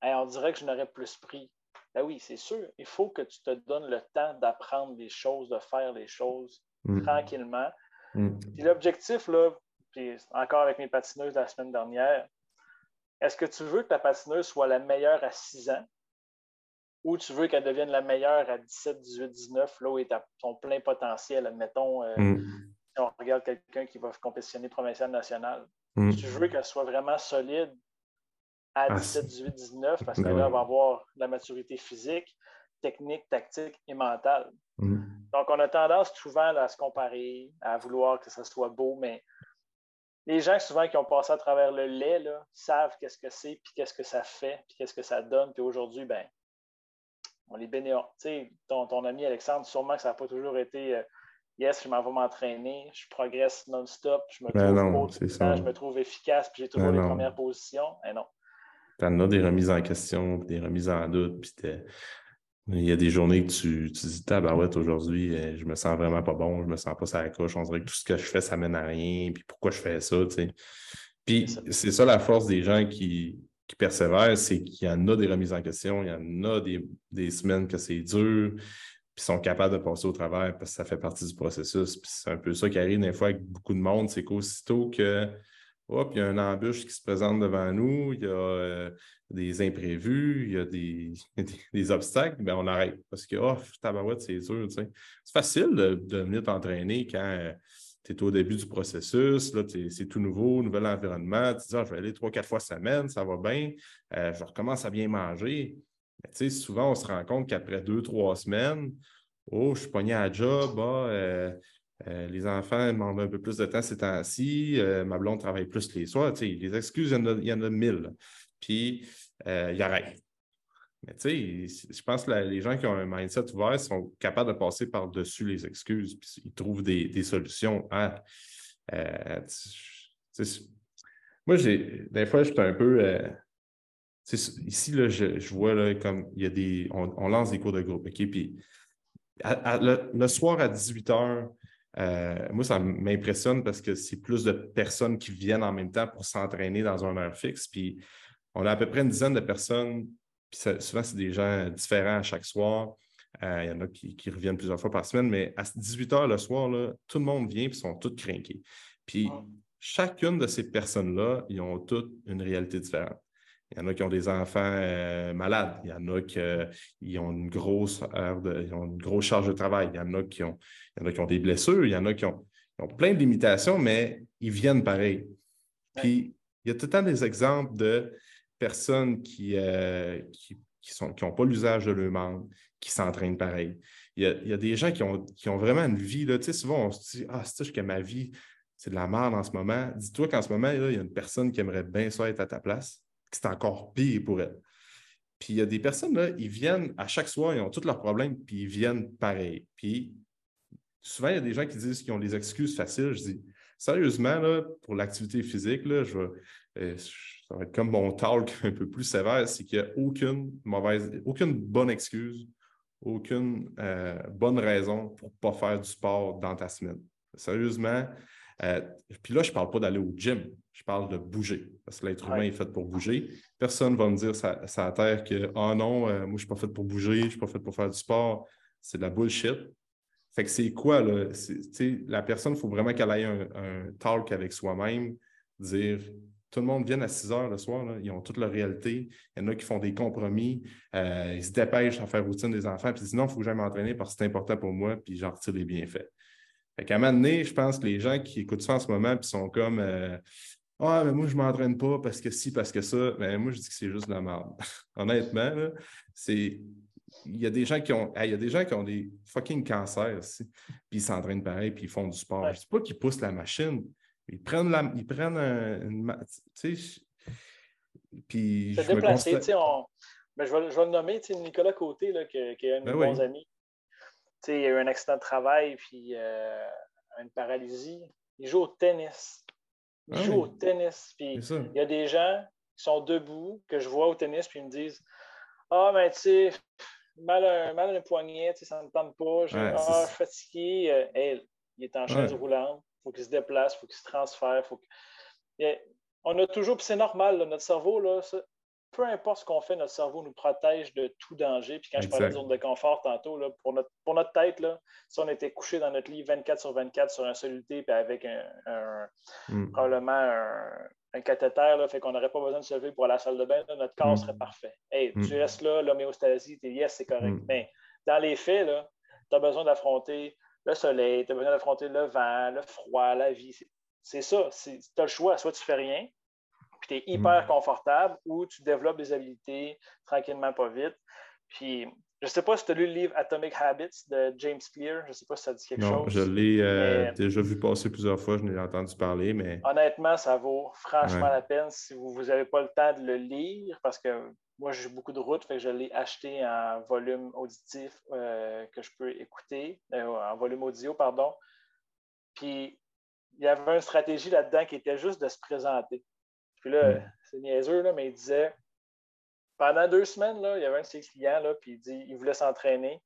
On dirait que je n'aurais plus pris. Ben oui, c'est sûr. Il faut que tu te donnes le temps d'apprendre les choses, de faire les choses mm. tranquillement. Mm. Puis l'objectif, là, puis encore avec mes patineuses la semaine dernière, est-ce que tu veux que ta patineuse soit la meilleure à 6 ans ou tu veux qu'elle devienne la meilleure à 17, 18, 19, là où est à son plein potentiel, admettons, euh, mm. si on regarde quelqu'un qui va compétitionner provincial national. Tu veux qu'elle soit vraiment solide à 17, 18, 19, parce que là, on va avoir la maturité physique, technique, tactique et mentale. Mm. Donc, on a tendance souvent à se comparer, à vouloir que ça soit beau, mais les gens souvent qui ont passé à travers le lait là, savent qu'est-ce que c'est, puis qu'est-ce que ça fait, puis qu'est-ce que ça donne. Puis aujourd'hui, ben, on les sais, ton, ton, ami Alexandre, sûrement que ça n'a pas toujours été euh, yes, je m'en vais m'entraîner, je progresse non-stop, je me ben trouve je me trouve efficace, puis j'ai toujours ben les premières positions. Mais non. Tu en as des remises en question, des remises en doute, puis il y a des journées que tu, tu dis, tabarouette, aujourd'hui, euh, je me sens vraiment pas bon, je me sens pas ça la coche, on dirait que tout ce que je fais, ça mène à rien, puis pourquoi je fais ça, tu sais. Puis c'est ça la force des gens qui, qui persévèrent, c'est qu'il y en a des remises en question, il y en a des, semaines que c'est dur, puis sont capables de passer au travers parce que ça fait partie du processus. Puis c'est un peu ça qui arrive des fois avec beaucoup de monde, c'est qu'aussitôt que Hop, il y a une embûche qui se présente devant nous, il y a euh, des imprévus, il y a des, obstacles, ben on arrête. Parce que, oh, tabarouette, c'est dur. C'est facile de, venir t'entraîner quand euh, tu es au début du processus, là, c'est tout nouveau, nouvel environnement. Tu dis, ah, je vais aller trois, quatre fois semaine, ça va bien, euh, je recommence à bien manger. Mais, souvent, on se rend compte qu'après deux, trois semaines, oh, je suis pogné à la job, ah, euh, les enfants demandent un peu plus de temps ces temps-ci. Euh, ma blonde travaille plus les soirs. Les excuses, il y en a, mille. Puis, euh, il arrête. Mais tu sais, je pense que les gens qui ont un mindset ouvert sont capables de passer par-dessus les excuses. Puis, ils trouvent des, solutions. moi, des fois, je suis un peu. ici, là, je, vois là, comme il y a des. On, lance des cours de groupe. OK? Puis, le, le, soir à 18 h, euh, moi, ça m'impressionne parce que c'est plus de personnes qui viennent en même temps pour s'entraîner dans un heure fixe. Puis on a à peu près une dizaine de personnes, puis souvent, c'est des gens différents à chaque soir. Euh, il y en a qui, reviennent plusieurs fois par semaine, mais à 18 heures le soir, là, tout le monde vient et sont tous craqués. Puis chacune de ces personnes-là, ils ont toutes une réalité différente. Il y en a qui ont des enfants euh, malades. Il y en a qui euh, ont une grosse une grosse charge de travail. Il y en a qui ont, qui ont des blessures. Il y en a qui ont, plein de limitations, mais ils viennent pareil. Puis il y a tout le temps des exemples de personnes qui euh, qui n'ont pas l'usage de leur membres, qui s'entraînent pareil. Il y, a, des gens qui ont, qui ont vraiment une vie. Là. Tu sais, souvent, on se dit Ah, c'est que ma vie, c'est de la merde en ce moment. Dis-toi qu'en ce moment, il y a une personne qui aimerait bien ça être à ta place c'est encore pire pour elle. Puis il y a des personnes, là, ils viennent à chaque soir, ils ont tous leurs problèmes, puis ils viennent pareil. Puis souvent, il y a des gens qui disent qu'ils ont des excuses faciles. Je dis, sérieusement, pour l'activité physique, là, je vais, ça va être comme mon talk un peu plus sévère, c'est qu'il n'y a aucune mauvaise, aucune bonne excuse, aucune bonne raison pour ne pas faire du sport dans ta semaine. Sérieusement, euh, puis là, je ne parle pas d'aller au gym, je parle de bouger. Parce que l'être humain est fait pour bouger. Personne ne va me dire ça, ça à terre que oh non, euh, moi, je ne suis pas fait pour bouger, je ne suis pas fait pour faire du sport. C'est de la bullshit. Fait que c'est quoi, là? La personne, il faut vraiment qu'elle ait un, talk avec soi-même, dire tout le monde vient à 6 heures le soir, ils ont toute leur réalité. Il y en a qui font des compromis, euh, ils se dépêchent à faire routine des enfants, puis ils disent non, il faut que j'aille m'entraîner parce que c'est important pour moi, puis j'en retire les bienfaits. Fait qu'à un moment donné, je pense que les gens qui écoutent ça en ce moment puis sont comme euh, Ah, mais moi, je ne m'entraîne pas parce que si, parce que ça, mais moi, je dis que c'est juste de la merde. Honnêtement, c'est. Il y a des gens qui ont. il y a des gens qui ont des fucking cancers aussi. Puis ils s'entraînent pareil, puis ils font du sport. Je ne dis pas qu'ils poussent la machine. Ils prennent la. Ils prennent une. Tu sais. Puis. je déplacé, tu sais, ben, je, vais, je vais le nommer, tu sais, Nicolas Côté, là, qui, qui est un de mes ben bons amis il y a eu un accident de travail, puis euh, une paralysie. Il joue au tennis. Il ah joue au tennis. Puis il y a des gens qui sont debout, que je vois au tennis, puis ils me disent Ah, ben, tu sais, mal à, mal un poignet, ça ne me tente pas. Je, ah, je suis fatigué. Euh, il est en chaise roulante. Il faut qu'il se déplace, il faut qu'il se transfère. Faut on a toujours, puis c'est normal, notre cerveau, là, peu importe ce qu'on fait, notre cerveau nous protège de tout danger. Puis quand je parlais de zone de confort tantôt, pour, notre, pour notre tête, là, si on était couché dans notre lit 24 sur 24 sur un soluté, puis avec un, hmm. probablement un, cathéter, là, fait qu'on n'aurait pas besoin de se lever pour aller à la salle de bain, notre corps hmm. serait parfait. Hey, tu hmm. restes là, l'homéostasie, es yes, c'est correct. Mais dans les faits, tu as besoin d'affronter le soleil, tu as besoin d'affronter le vent, le froid, la vie. C'est ça. Tu as le choix. Soit tu fais rien, puis tu es hyper mm. confortable ou tu développes des habiletés tranquillement, pas vite. Puis je ne sais pas si tu as lu le livre Atomic Habits de James Clear. Je ne sais pas si ça dit quelque chose. Non, je l'ai euh, déjà vu passer plusieurs fois. Je n'ai entendu parler, mais. Honnêtement, ça vaut franchement la peine si vous n'avez pas le temps de le lire parce que moi, j'ai beaucoup de routes, fait que je l'ai acheté en volume auditif euh, que je peux écouter, euh, en volume audio, pardon. Puis il y avait une stratégie là-dedans qui était juste de se présenter. Puis là, c'est niaiseux, là, mais il disait pendant deux semaines, là, il y avait un de ses clients, là, puis il dit il voulait s'entraîner.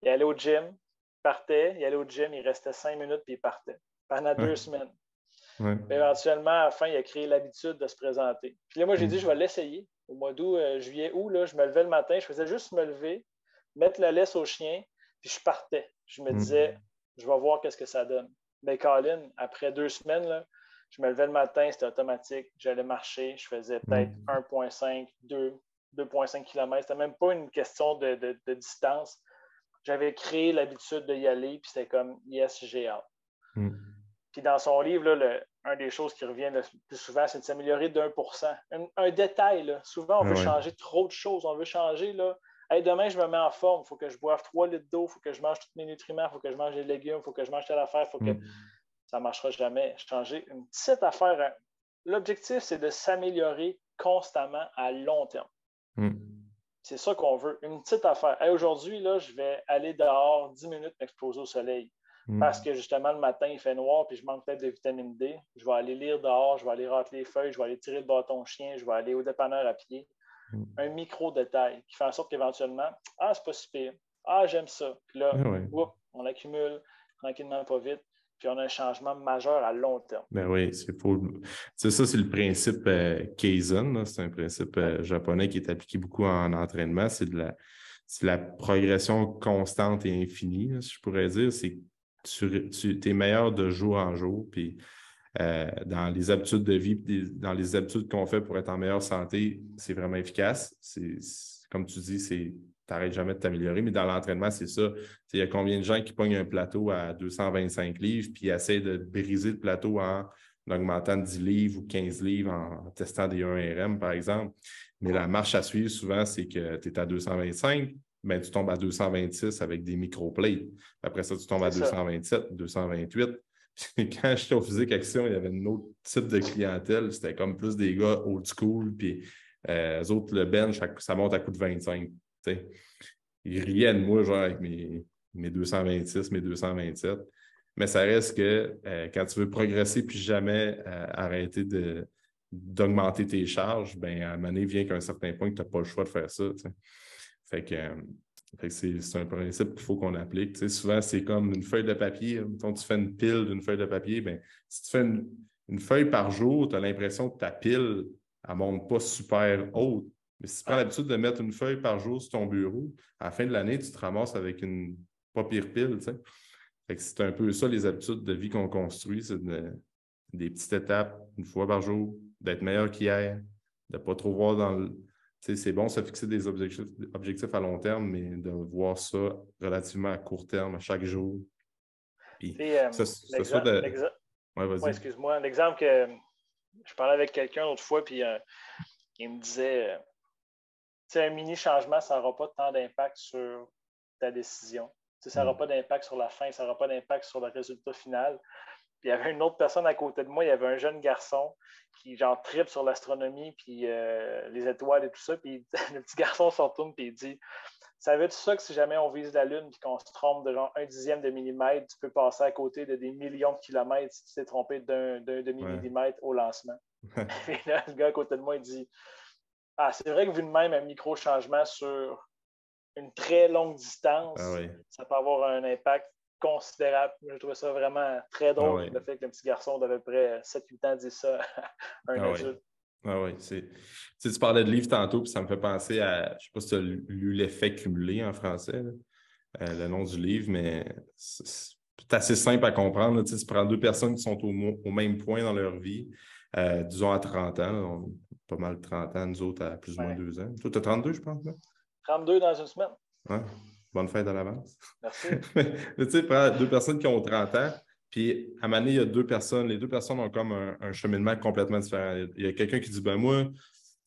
Il allait au gym, il partait, il allait au gym, il restait cinq minutes, puis il partait. Pendant deux semaines. Éventuellement, à la fin, il a créé l'habitude de se présenter. Puis là, moi, j'ai dit, mm. je vais l'essayer. Au mois d'août, euh, juillet, août, là, je me levais le matin, je faisais juste me lever, mettre la laisse au chien, puis je partais. Je me mm. disais, je vais voir qu'est-ce que ça donne. Mais Colin, après deux semaines, là, je me levais le matin, c'était automatique. J'allais marcher, je faisais peut-être 1,5, 2, 2,5 km. C'était même pas une question de, distance. J'avais créé l'habitude d'y aller, puis c'était comme yes, j'ai hâte. Mm. Puis dans son livre, là, le, un des choses qui revient le plus souvent, c'est de s'améliorer d'un pour cent. Un, détail, souvent, on veut changer trop de choses. On veut changer, là, demain, je me mets en forme, il faut que je boive 3 litres d'eau, il faut que je mange tous mes nutriments, il faut que je mange des légumes, il faut que je mange telle affaire, il faut que. Mm ça ne marchera jamais. Changer une petite affaire. Hein. L'objectif, c'est de s'améliorer constamment à long terme. Hmm. C'est ça qu'on veut. Une petite affaire. Aujourd'hui, là, je vais aller dehors 10 minutes m'exposer au soleil. Hmm. Parce que justement, le matin, il fait noir puis je manque peut-être de vitamine D. Je vais aller lire dehors, je vais aller rentrer les feuilles, je vais aller tirer le bâton chien, je vais aller au dépanneur à pied. Hmm. Un micro-détail qui fait en sorte qu'éventuellement, ah, c'est pas si pire. Ah, j'aime ça. Puis là, ah on accumule tranquillement, pas vite puis on a un changement majeur à long terme. Ben oui, c'est. C'est ça, c'est le principe euh. C'est un principe euh, japonais qui est appliqué beaucoup en entraînement. C'est de la, la progression constante et infinie, si je pourrais dire. C'est tu, tu es meilleur de jour en jour. Puis euh, dans les habitudes de vie, dans les habitudes qu'on fait pour être en meilleure santé, c'est vraiment efficace. C'est, comme tu dis, c'est n'arrêtes jamais de t'améliorer, mais dans l'entraînement, c'est ça. Il y a combien de gens qui pognent un plateau à 225 livres puis essaient de briser le plateau en, augmentant 10 livres ou 15 livres en, testant des 1RM, par exemple. Mais la marche à suivre, souvent, c'est que tu es à 225, mais tu tombes à 226 avec des microplates. Après ça, tu tombes à 227, 228. quand j'étais au physique action, il y avait un autre type de clientèle. C'était comme plus des gars old school. Puis euh, eux autres, le bench, ça monte à coup de 25. Riait de moi, genre, avec mes, mes 226, mes 227. Mais ça reste que euh, quand tu veux progresser puis jamais euh, arrêter de, d'augmenter tes charges, ben, à un moment donné, vient qu'à un certain point que tu n'as pas le choix de faire ça. Fait que, c'est, un principe qu'il faut qu'on applique. souvent, c'est comme une feuille de papier. Quand tu fais une pile d'une feuille de papier, ben, si tu fais une, feuille par jour, tu as l'impression que ta pile ne monte pas super haute. Mais si tu prends l'habitude de mettre une feuille par jour sur ton bureau, à la fin de l'année, tu te ramasses avec une pas pire pile. c'est un peu ça les habitudes de vie qu'on construit, c'est des petites étapes, une fois par jour, d'être meilleur qu'hier, de ne pas trop voir dans le. C'est bon, se fixer des objectifs, objectifs, à long terme, mais de voir ça relativement à court terme, à chaque jour. Puis, euh, excuse-moi. L'exemple que je parlais avec quelqu'un l'autre fois, puis euh, il me disait euh, un mini changement, ça n'aura pas tant d'impact sur ta décision. ça n'aura mm. pas d'impact sur la fin, ça n'aura pas d'impact sur le résultat final. Puis il y avait une autre personne à côté de moi, il y avait un jeune garçon qui genre tripe sur l'astronomie, puis euh, les étoiles et tout ça. Puis le petit garçon s'en retourne et il dit Ça veut dire ça que si jamais on vise la Lune et qu'on se trompe de genre un dixième de millimètre, tu peux passer à côté de des millions de kilomètres si tu t'es trompé d'un demi-millimètre au lancement. et là, le gars à côté de moi, il dit Ah, c'est vrai que vu de même un micro-changement sur une très longue distance, ah ça peut avoir un impact considérable. Je trouvais ça vraiment très ah drôle, le fait qu'un petit garçon d'à peu près 7-8 ans dise ça à un ah adulte. Ah oui, c'est. Tu, parlais de livre tantôt, puis ça me fait penser à. Je ne sais pas si tu as lu L'effet cumulé en français, euh, le nom du livre, mais c'est assez simple à comprendre. Tu, tu, prends deux personnes qui sont au, même point dans leur vie, euh, disons à 30 ans, pas mal 30 ans, nous autres à plus ou moins deux ans. Toi, tu as 32, je pense. Là? 32 dans une semaine. Ouais. Bonne fête à l'avance. Merci. tu sais, deux personnes qui ont 30 ans, puis à Mané, il y a deux personnes. Les deux personnes ont comme un, cheminement complètement différent. Il y a quelqu'un qui dit ben moi,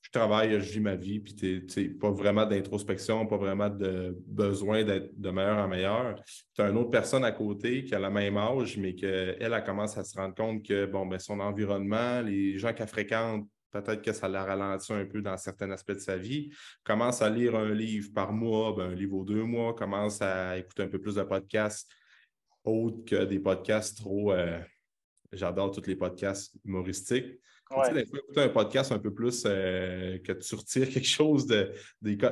je travaille, je vis ma vie, puis tu sais, pas vraiment d'introspection, pas vraiment de besoin d'être de meilleur en meilleur. Tu as une autre personne à côté qui a le même âge, mais qu'elle, elle commence à se rendre compte que bon, ben, son environnement, les gens qu'elle fréquente, peut-être que ça la ralentit un peu dans certains aspects de sa vie. Commence à lire un livre par mois, ben, un livre aux deux mois, commence à écouter un peu plus de podcasts autres que des podcasts trop. Euh, j'adore tous les podcasts humoristiques. Tu sais, écouter un podcast un peu plus euh, que tu retires quelque chose de,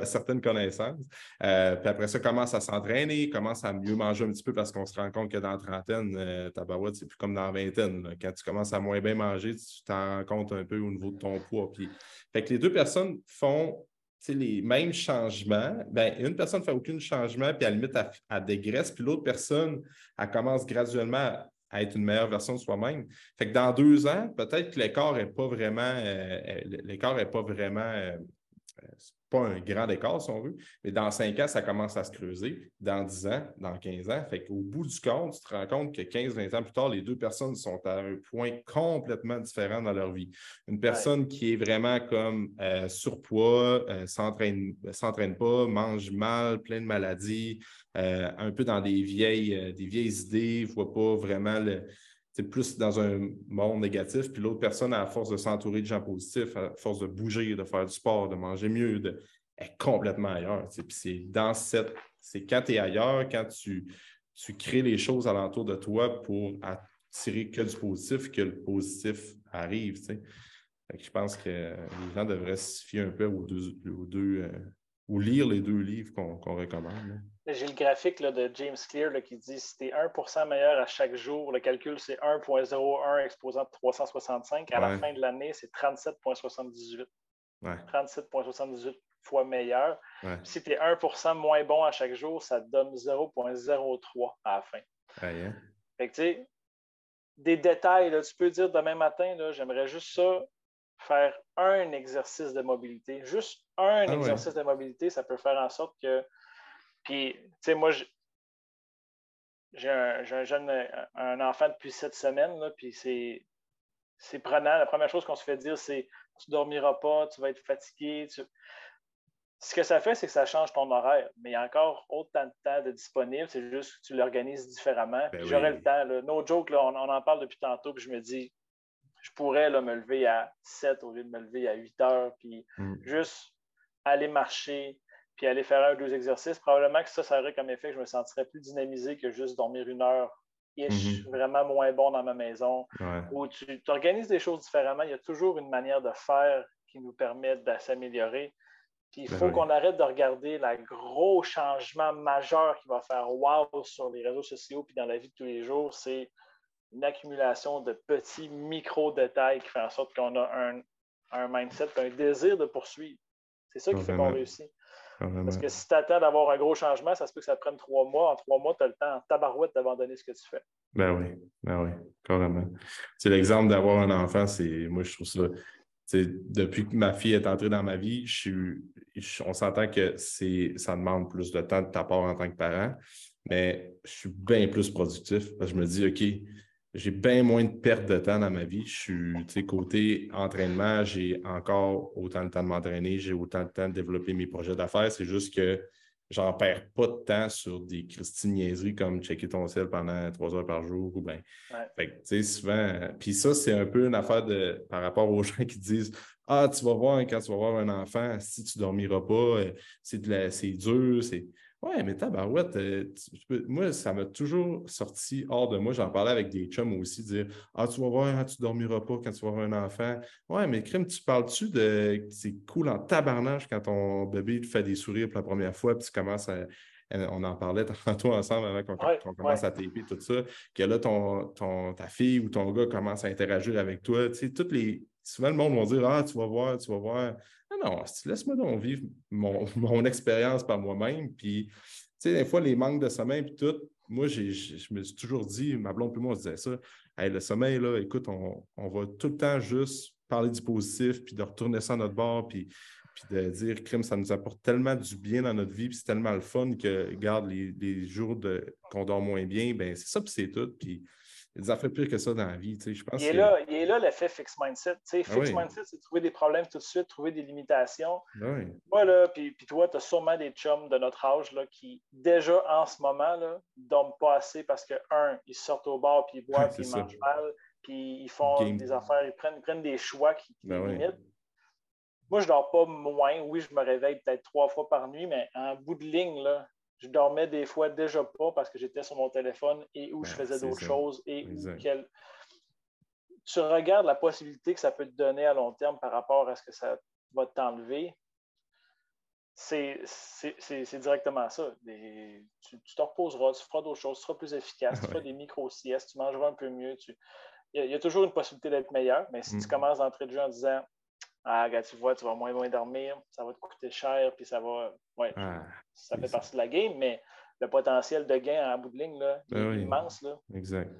certaines connaissances. Euh, puis après ça, commence à s'entraîner, commence à mieux manger un petit peu parce qu'on se rend compte que dans la trentaine, euh, ta barouette, c'est plus comme dans la vingtaine. Quand tu commences à moins bien manger, tu t'en rends compte un peu au niveau de ton poids. Puis... Fait que les deux personnes font les mêmes changements. Ben, une personne ne fait aucun changement, puis à la limite, elle, elle dégraisse, puis l'autre personne, elle commence graduellement à être une meilleure version de soi-même. Fait que dans deux ans, peut-être que l'écart n'est pas vraiment, euh, euh, l'écart pas vraiment, euh, pas un grand écart si on veut, mais dans cinq ans, ça commence à se creuser. Dans dix ans, dans quinze ans, fait qu'au bout du compte, tu te rends compte que 15-20 ans plus tard, les deux personnes sont à un point complètement différent dans leur vie. Une personne qui est vraiment comme surpoids, s'entraîne, s'entraîne pas, mange mal, plein de maladies, euh, un peu dans des vieilles, euh, des vieilles idées, ne voit pas vraiment le. C'est plus dans un monde négatif, puis l'autre personne, à force de s'entourer de gens positifs, à force de bouger, de faire du sport, de manger mieux, est complètement ailleurs. Puis c'est dans cette. C'est quand tu es ailleurs, quand tu, tu crées les choses alentour de toi pour attirer que du positif, que le positif arrive. je pense que les gens devraient se fier un peu aux deux, euh, ou lire les deux livres qu'on recommande. J'ai le graphique de James Clear qui dit si tu es 1% meilleur à chaque jour, le calcul c'est 1.01 exposant 365. À la fin de l'année, c'est 37.78. 37.78 fois meilleur. Si tu es 1% moins bon à chaque jour, ça te donne 0.03 à la fin. Hein? Fait que tu sais, des détails, tu peux dire demain matin, j'aimerais juste ça, faire un exercice de mobilité. Juste un ah exercice de mobilité, ça peut faire en sorte que puis, tu sais, moi, j'ai un, jeune, un enfant depuis sept semaines, là, puis c'est, c'est prenant. La première chose qu'on se fait dire, c'est tu ne dormiras pas, tu vas être fatigué. Ce que ça fait, c'est que ça change ton horaire, mais il y a encore autant de temps de disponible, c'est juste que tu l'organises différemment. Ben j'aurai le temps. No joke, là, on, en parle depuis tantôt, puis je me dis, je pourrais là, me lever à 7 au lieu de me lever à 8 heures, puis mm. juste aller marcher, puis aller faire un ou deux exercices, probablement que ça, ça aurait comme effet que je me sentirais plus dynamisé que juste dormir une heure ish, mm-hmm. vraiment moins bon dans ma maison, ou tu organises des choses différemment, il y a toujours une manière de faire qui nous permet de s'améliorer. Puis il ben faut qu'on arrête de regarder le gros changement majeur qui va faire wow sur les réseaux sociaux puis dans la vie de tous les jours. C'est une accumulation de petits micro-détails qui fait en sorte qu'on a un, un mindset, un désir de poursuivre. C'est ça qui fait qu'on réussit. Parce que si tu attends d'avoir un gros changement, ça se peut que ça prenne trois mois. En trois mois, tu as le temps en tabarouette d'abandonner ce que tu fais. Ben oui, ben oui, carrément. C'est l'exemple d'avoir un enfant, c'est moi je trouve ça. Depuis que ma fille est entrée dans ma vie, je suis, on s'entend que ça demande plus de temps de ta part en tant que parent, mais je suis bien plus productif. je me dis, OK, j'ai bien moins de perte de temps dans ma vie. Je suis, côté entraînement, j'ai encore autant de temps de m'entraîner, j'ai autant de temps de développer mes projets d'affaires. C'est juste que j'en perds pas de temps sur des Christine niaiseries comme checker ton ciel pendant trois heures par jour ou bien. tu sais, souvent. Puis ça, c'est un peu une affaire de par rapport aux gens qui disent Ah, tu vas voir quand tu vas voir un enfant, si tu ne dormiras pas, euh, c'est dur, c'est. Ouais, mais tabarouette, euh, moi, ça m'a toujours sorti hors de moi. J'en parlais avec des chums aussi, dire Ah, tu vas voir, hein, tu ne dormiras pas quand tu vas avoir un enfant. Ouais, mais crime, tu parles-tu de. C'est cool en tabarnage quand ton bébé te fait des sourires pour la première fois, puis tu commences à. On en parlait tantôt ensemble avant qu'on commence à taper tout ça, que là, ton, ton, ta fille ou ton gars commence à interagir avec toi. Tu sais, toutes les. Souvent, le monde va dire Ah, tu vas voir, tu vas voir. Non, non, laisse-moi donc vivre mon, expérience par moi-même. Puis, tu sais, des fois, les manques de sommeil, puis tout, moi, je me suis toujours dit, ma blonde plus moi, on se disait ça, le sommeil, là, écoute, on, va tout le temps juste parler du positif, puis de retourner ça à notre bord, puis, puis de dire, crime, ça nous apporte tellement du bien dans notre vie, puis c'est tellement le fun que, regarde, les, jours qu'on dort moins bien, ben c'est ça, puis c'est tout. Puis, des affaires pires que ça dans la vie. Je pense il, est là, il est là l'effet fixed mindset. Ah fixed mindset, c'est trouver des problèmes tout de suite, trouver des limitations. Ah oui. Moi, là, puis, puis toi, tu as sûrement des chums de notre âge là, qui, déjà en ce moment, ne dorment pas assez parce que, un, ils sortent au bar, puis ils boivent, puis ils mangent mal, puis ils font des affaires, ils prennent, prennent des choix qui, qui ben limitent. Moi, je dors pas moins. Oui, je me réveille peut-être trois fois par nuit, mais en bout de ligne, là, je dormais des fois déjà pas parce que j'étais sur mon téléphone et où je faisais d'autres choses et tu regardes la possibilité que ça peut te donner à long terme par rapport à ce que ça va t'enlever. C'est directement ça. tu, te reposeras, tu feras d'autres choses, tu seras plus efficace, tu feras des micro-siestes, tu mangeras un peu mieux. Il, y a, toujours une possibilité d'être meilleur, mais si tu mm. commences d'entrer de jeu en disant ah, tu vois, tu vas moins moins dormir, ça va te coûter cher, puis ça va. Ouais, ah, ça fait partie de la game, mais le potentiel de gain en bout de ligne, là, ben est immense. Là. Exact.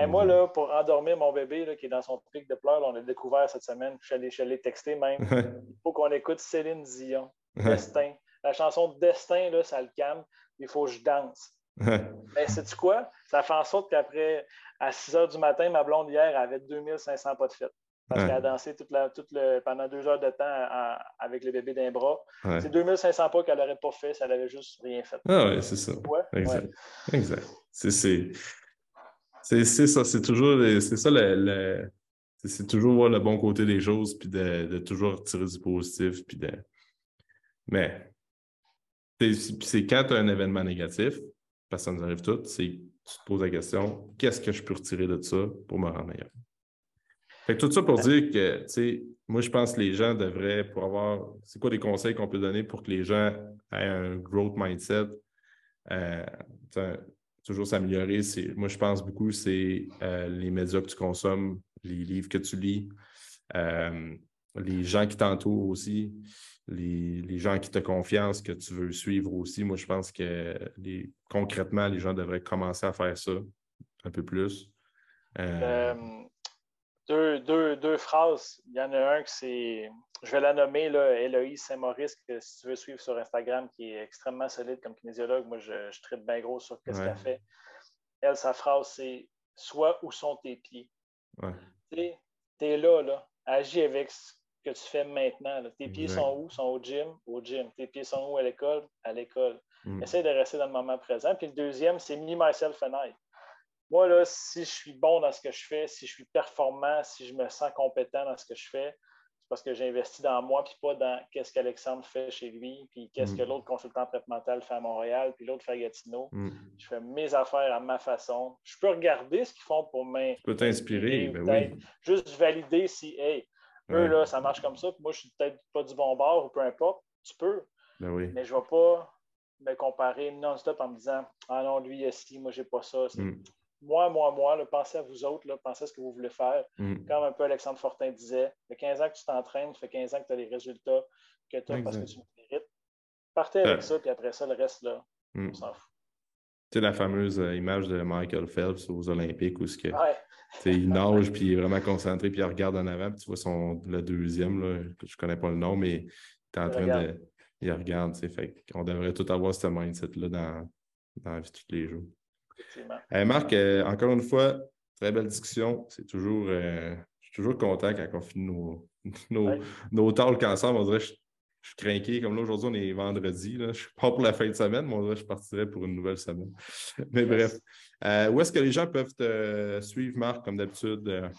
Et moi, là, pour endormir mon bébé là, qui est dans son pic de pleurs, on l'a découvert cette semaine. Je suis allé, texter même. Il faut qu'on écoute Céline Dion, Destin. La chanson Destin, là, ça le calme. Il faut que je danse. Mais sais-tu quoi? Ça fait en sorte qu'après, à 6 h du matin, ma blonde hier avait 2500 pas de fête parce qu'elle a dansé toute la, le, pendant deux heures de temps avec le bébé d'un bras. C'est 2500 pas qu'elle n'aurait pas fait, ça n'avait juste rien fait. Ah oui, c'est ça. Exact. exact. C'est ça, c'est toujours c'est ça le, c'est toujours voir le bon côté des choses, puis de, de toujours tirer du positif, puis de. Mais c'est quand tu as un événement négatif, parce que ça nous arrive tout, c'est tu te poses la question qu'est-ce que je peux retirer de ça pour me rendre meilleur? Fait tout ça pour dire que, tu sais, moi, je pense que les gens devraient, pour avoir, c'est quoi des conseils qu'on peut donner pour que les gens aient un growth mindset, euh, toujours s'améliorer. Moi, je pense beaucoup, c'est euh, les médias que tu consommes, les livres que tu lis, euh, les gens qui t'entourent aussi, les, gens qui te confiance, que tu veux suivre aussi. Moi, je pense que concrètement, les gens devraient commencer à faire ça un peu plus. Deux, deux, deux, phrases. Il y en a un que c'est, je vais la nommer, là, Héloïse Saint-Maurice, que si tu veux suivre sur Instagram, qui est extrêmement solide comme kinésiologue. Moi, je, je traite bien gros sur ce qu'elle fait. Elle, sa phrase, c'est Sois où sont tes pieds. Tu es là, là. Agis avec ce que tu fais maintenant. Tes pieds sont où? Sont au gym? Au gym. Tes pieds sont où à l'école? À l'école. Mm. Essaye de rester dans le moment présent. Puis le deuxième, c'est Me, Myself and I moi, là, si je suis bon dans ce que je fais, si je suis performant, si je me sens compétent dans ce que je fais, tu parce que j'ai investi dans moi, puis pas dans qu'est-ce qu'Alexandre fait chez lui, puis qu'est-ce que mm. l'autre consultant mental fait à Montréal, puis l'autre fait à Gatineau. Mm. Je fais mes affaires à ma façon. Je peux regarder ce qu'ils font pour m'inspirer. Tu peux t'inspirer, ben oui. Juste valider si, hey, eux, là, ça marche comme ça, puis moi, je suis peut-être pas du bon bord ou peu importe. Tu peux. Ben oui. Mais je ne vais pas me comparer non-stop en me disant Ah non, lui, il a ci, moi, j'ai pas ça. Mm moi, moi, moi, pensez à vous autres, là, pensez à ce que vous voulez faire. Mm. Comme un peu Alexandre Fortin disait, ça fait 15 ans que tu t'entraînes, ça fait 15 ans que tu as les résultats que tu as parce que tu mérites. Partez avec ça, puis après ça, le reste, là, mm. on s'en fout. Tu sais, la fameuse euh, image de Michael Phelps aux Olympiques où ce que, il nage, puis il est vraiment concentré, puis il regarde en avant, puis tu vois son, le deuxième, là, je ne connais pas le nom, mais tu es en train de. Il regarde, fait on devrait tout avoir ce mindset-là dans, dans la vie de tous les jours. Marc, euh, encore une fois, très belle discussion. C'est toujours, euh, je suis toujours content quand on finit nos, nos, nos talks ensemble. On dirait que je, suis craqué. Comme là, aujourd'hui, on est vendredi. Là. Je suis pas pour la fin de semaine, mais on dirait que je partirais pour une nouvelle semaine. Mais bref. Euh, où est-ce que les gens peuvent te suivre, Marc, comme d'habitude?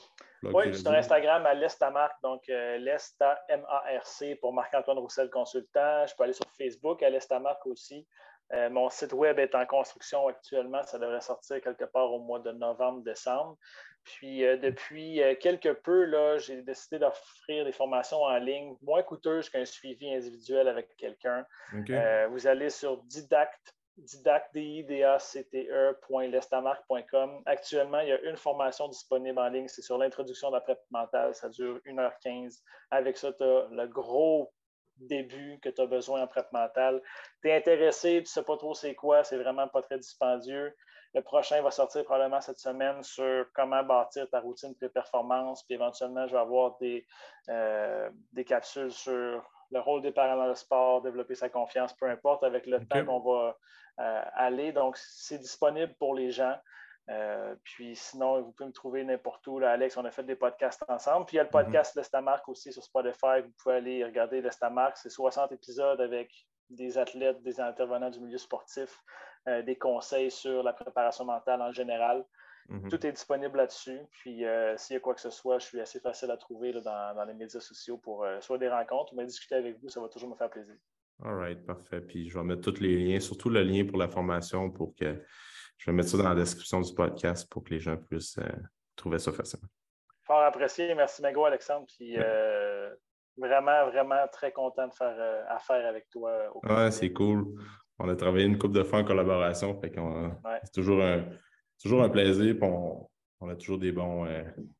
oui, sur Instagram à l'Estamarc, donc l'Esta M-A-R-C pour Marc-Antoine Roussel Consultant. Je peux aller sur Facebook à l'Estamarc aussi. Euh, mon site web est en construction actuellement. Ça devrait sortir quelque part au mois de novembre-décembre. Puis euh, depuis euh, quelque peu, j'ai décidé d'offrir des formations en ligne moins coûteuses qu'un suivi individuel avec quelqu'un. vous allez sur didact. Actuellement, il y a une formation disponible en ligne. C'est sur l'introduction de la prep mentale. Ça dure 1h15. Avec ça, tu as le gros début que tu as besoin en prep mentale. Tu es intéressé, tu ne sais pas trop c'est quoi, c'est vraiment pas très dispendieux. Le prochain va sortir probablement cette semaine sur comment bâtir ta routine pré-performance. Puis éventuellement, je vais avoir des, euh, des capsules sur le rôle des parents dans le sport, développer sa confiance, peu importe, avec le temps qu'on va euh, aller. Donc, c'est disponible pour les gens. Euh, puis sinon, vous pouvez me trouver n'importe où. Là, Alex, on a fait des podcasts ensemble. Puis il y a le mhm. podcast L'Estamarc aussi sur Spotify. Vous pouvez aller regarder L'Estamarc. C'est 60 épisodes avec des athlètes, des intervenants du milieu sportif, euh, des conseils sur la préparation mentale en général. Mhm. Tout est disponible là-dessus. Puis euh, s'il y a quoi que ce soit, je suis assez facile à trouver dans, les médias sociaux pour soit des rencontres ou même discuter avec vous. Ça va toujours me faire plaisir. All right, parfait. Puis je vais mettre tous les liens, surtout le lien pour la formation pour que je vais mettre ça dans la description du podcast pour que les gens puissent euh, trouver ça facilement. Fort apprécié. Merci, Mago, Alexandre. Puis, euh, vraiment, vraiment très content de faire euh, affaire avec toi. Oui, c'est cool. On a travaillé une couple de fois en collaboration. C'est toujours un, toujours un plaisir. On, on, a toujours des bons,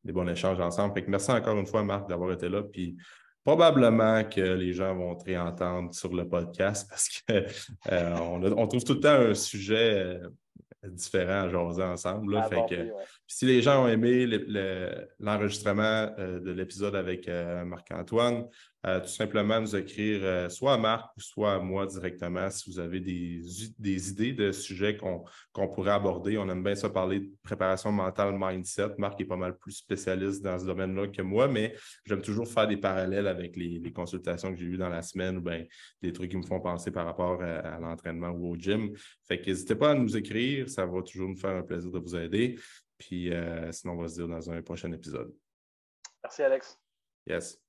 des bons échanges ensemble. merci encore une fois, Marc, d'avoir été là. Puis probablement que les gens vont te réentendre sur le podcast parce qu'on on trouve tout le temps un sujet différents à jaser ensemble. Ah, si les gens ont aimé l'enregistrement euh, de l'épisode avec euh, Marc-Antoine, euh, tout simplement nous écrire euh, soit à Marc ou soit à moi directement si vous avez des, des idées de sujets qu'on pourrait aborder. On aime bien ça parler de préparation mentale, mindset. Marc est pas mal plus spécialiste dans ce domaine-là que moi, mais j'aime toujours faire des parallèles avec les, consultations que j'ai eues dans la semaine ou bien des trucs qui me font penser par rapport à, l'entraînement ou au gym. Fait que n'hésitez pas à nous écrire, ça va toujours nous faire un plaisir de vous aider. Puis euh, sinon, on va se dire dans un prochain épisode. Merci, Alex. Yes.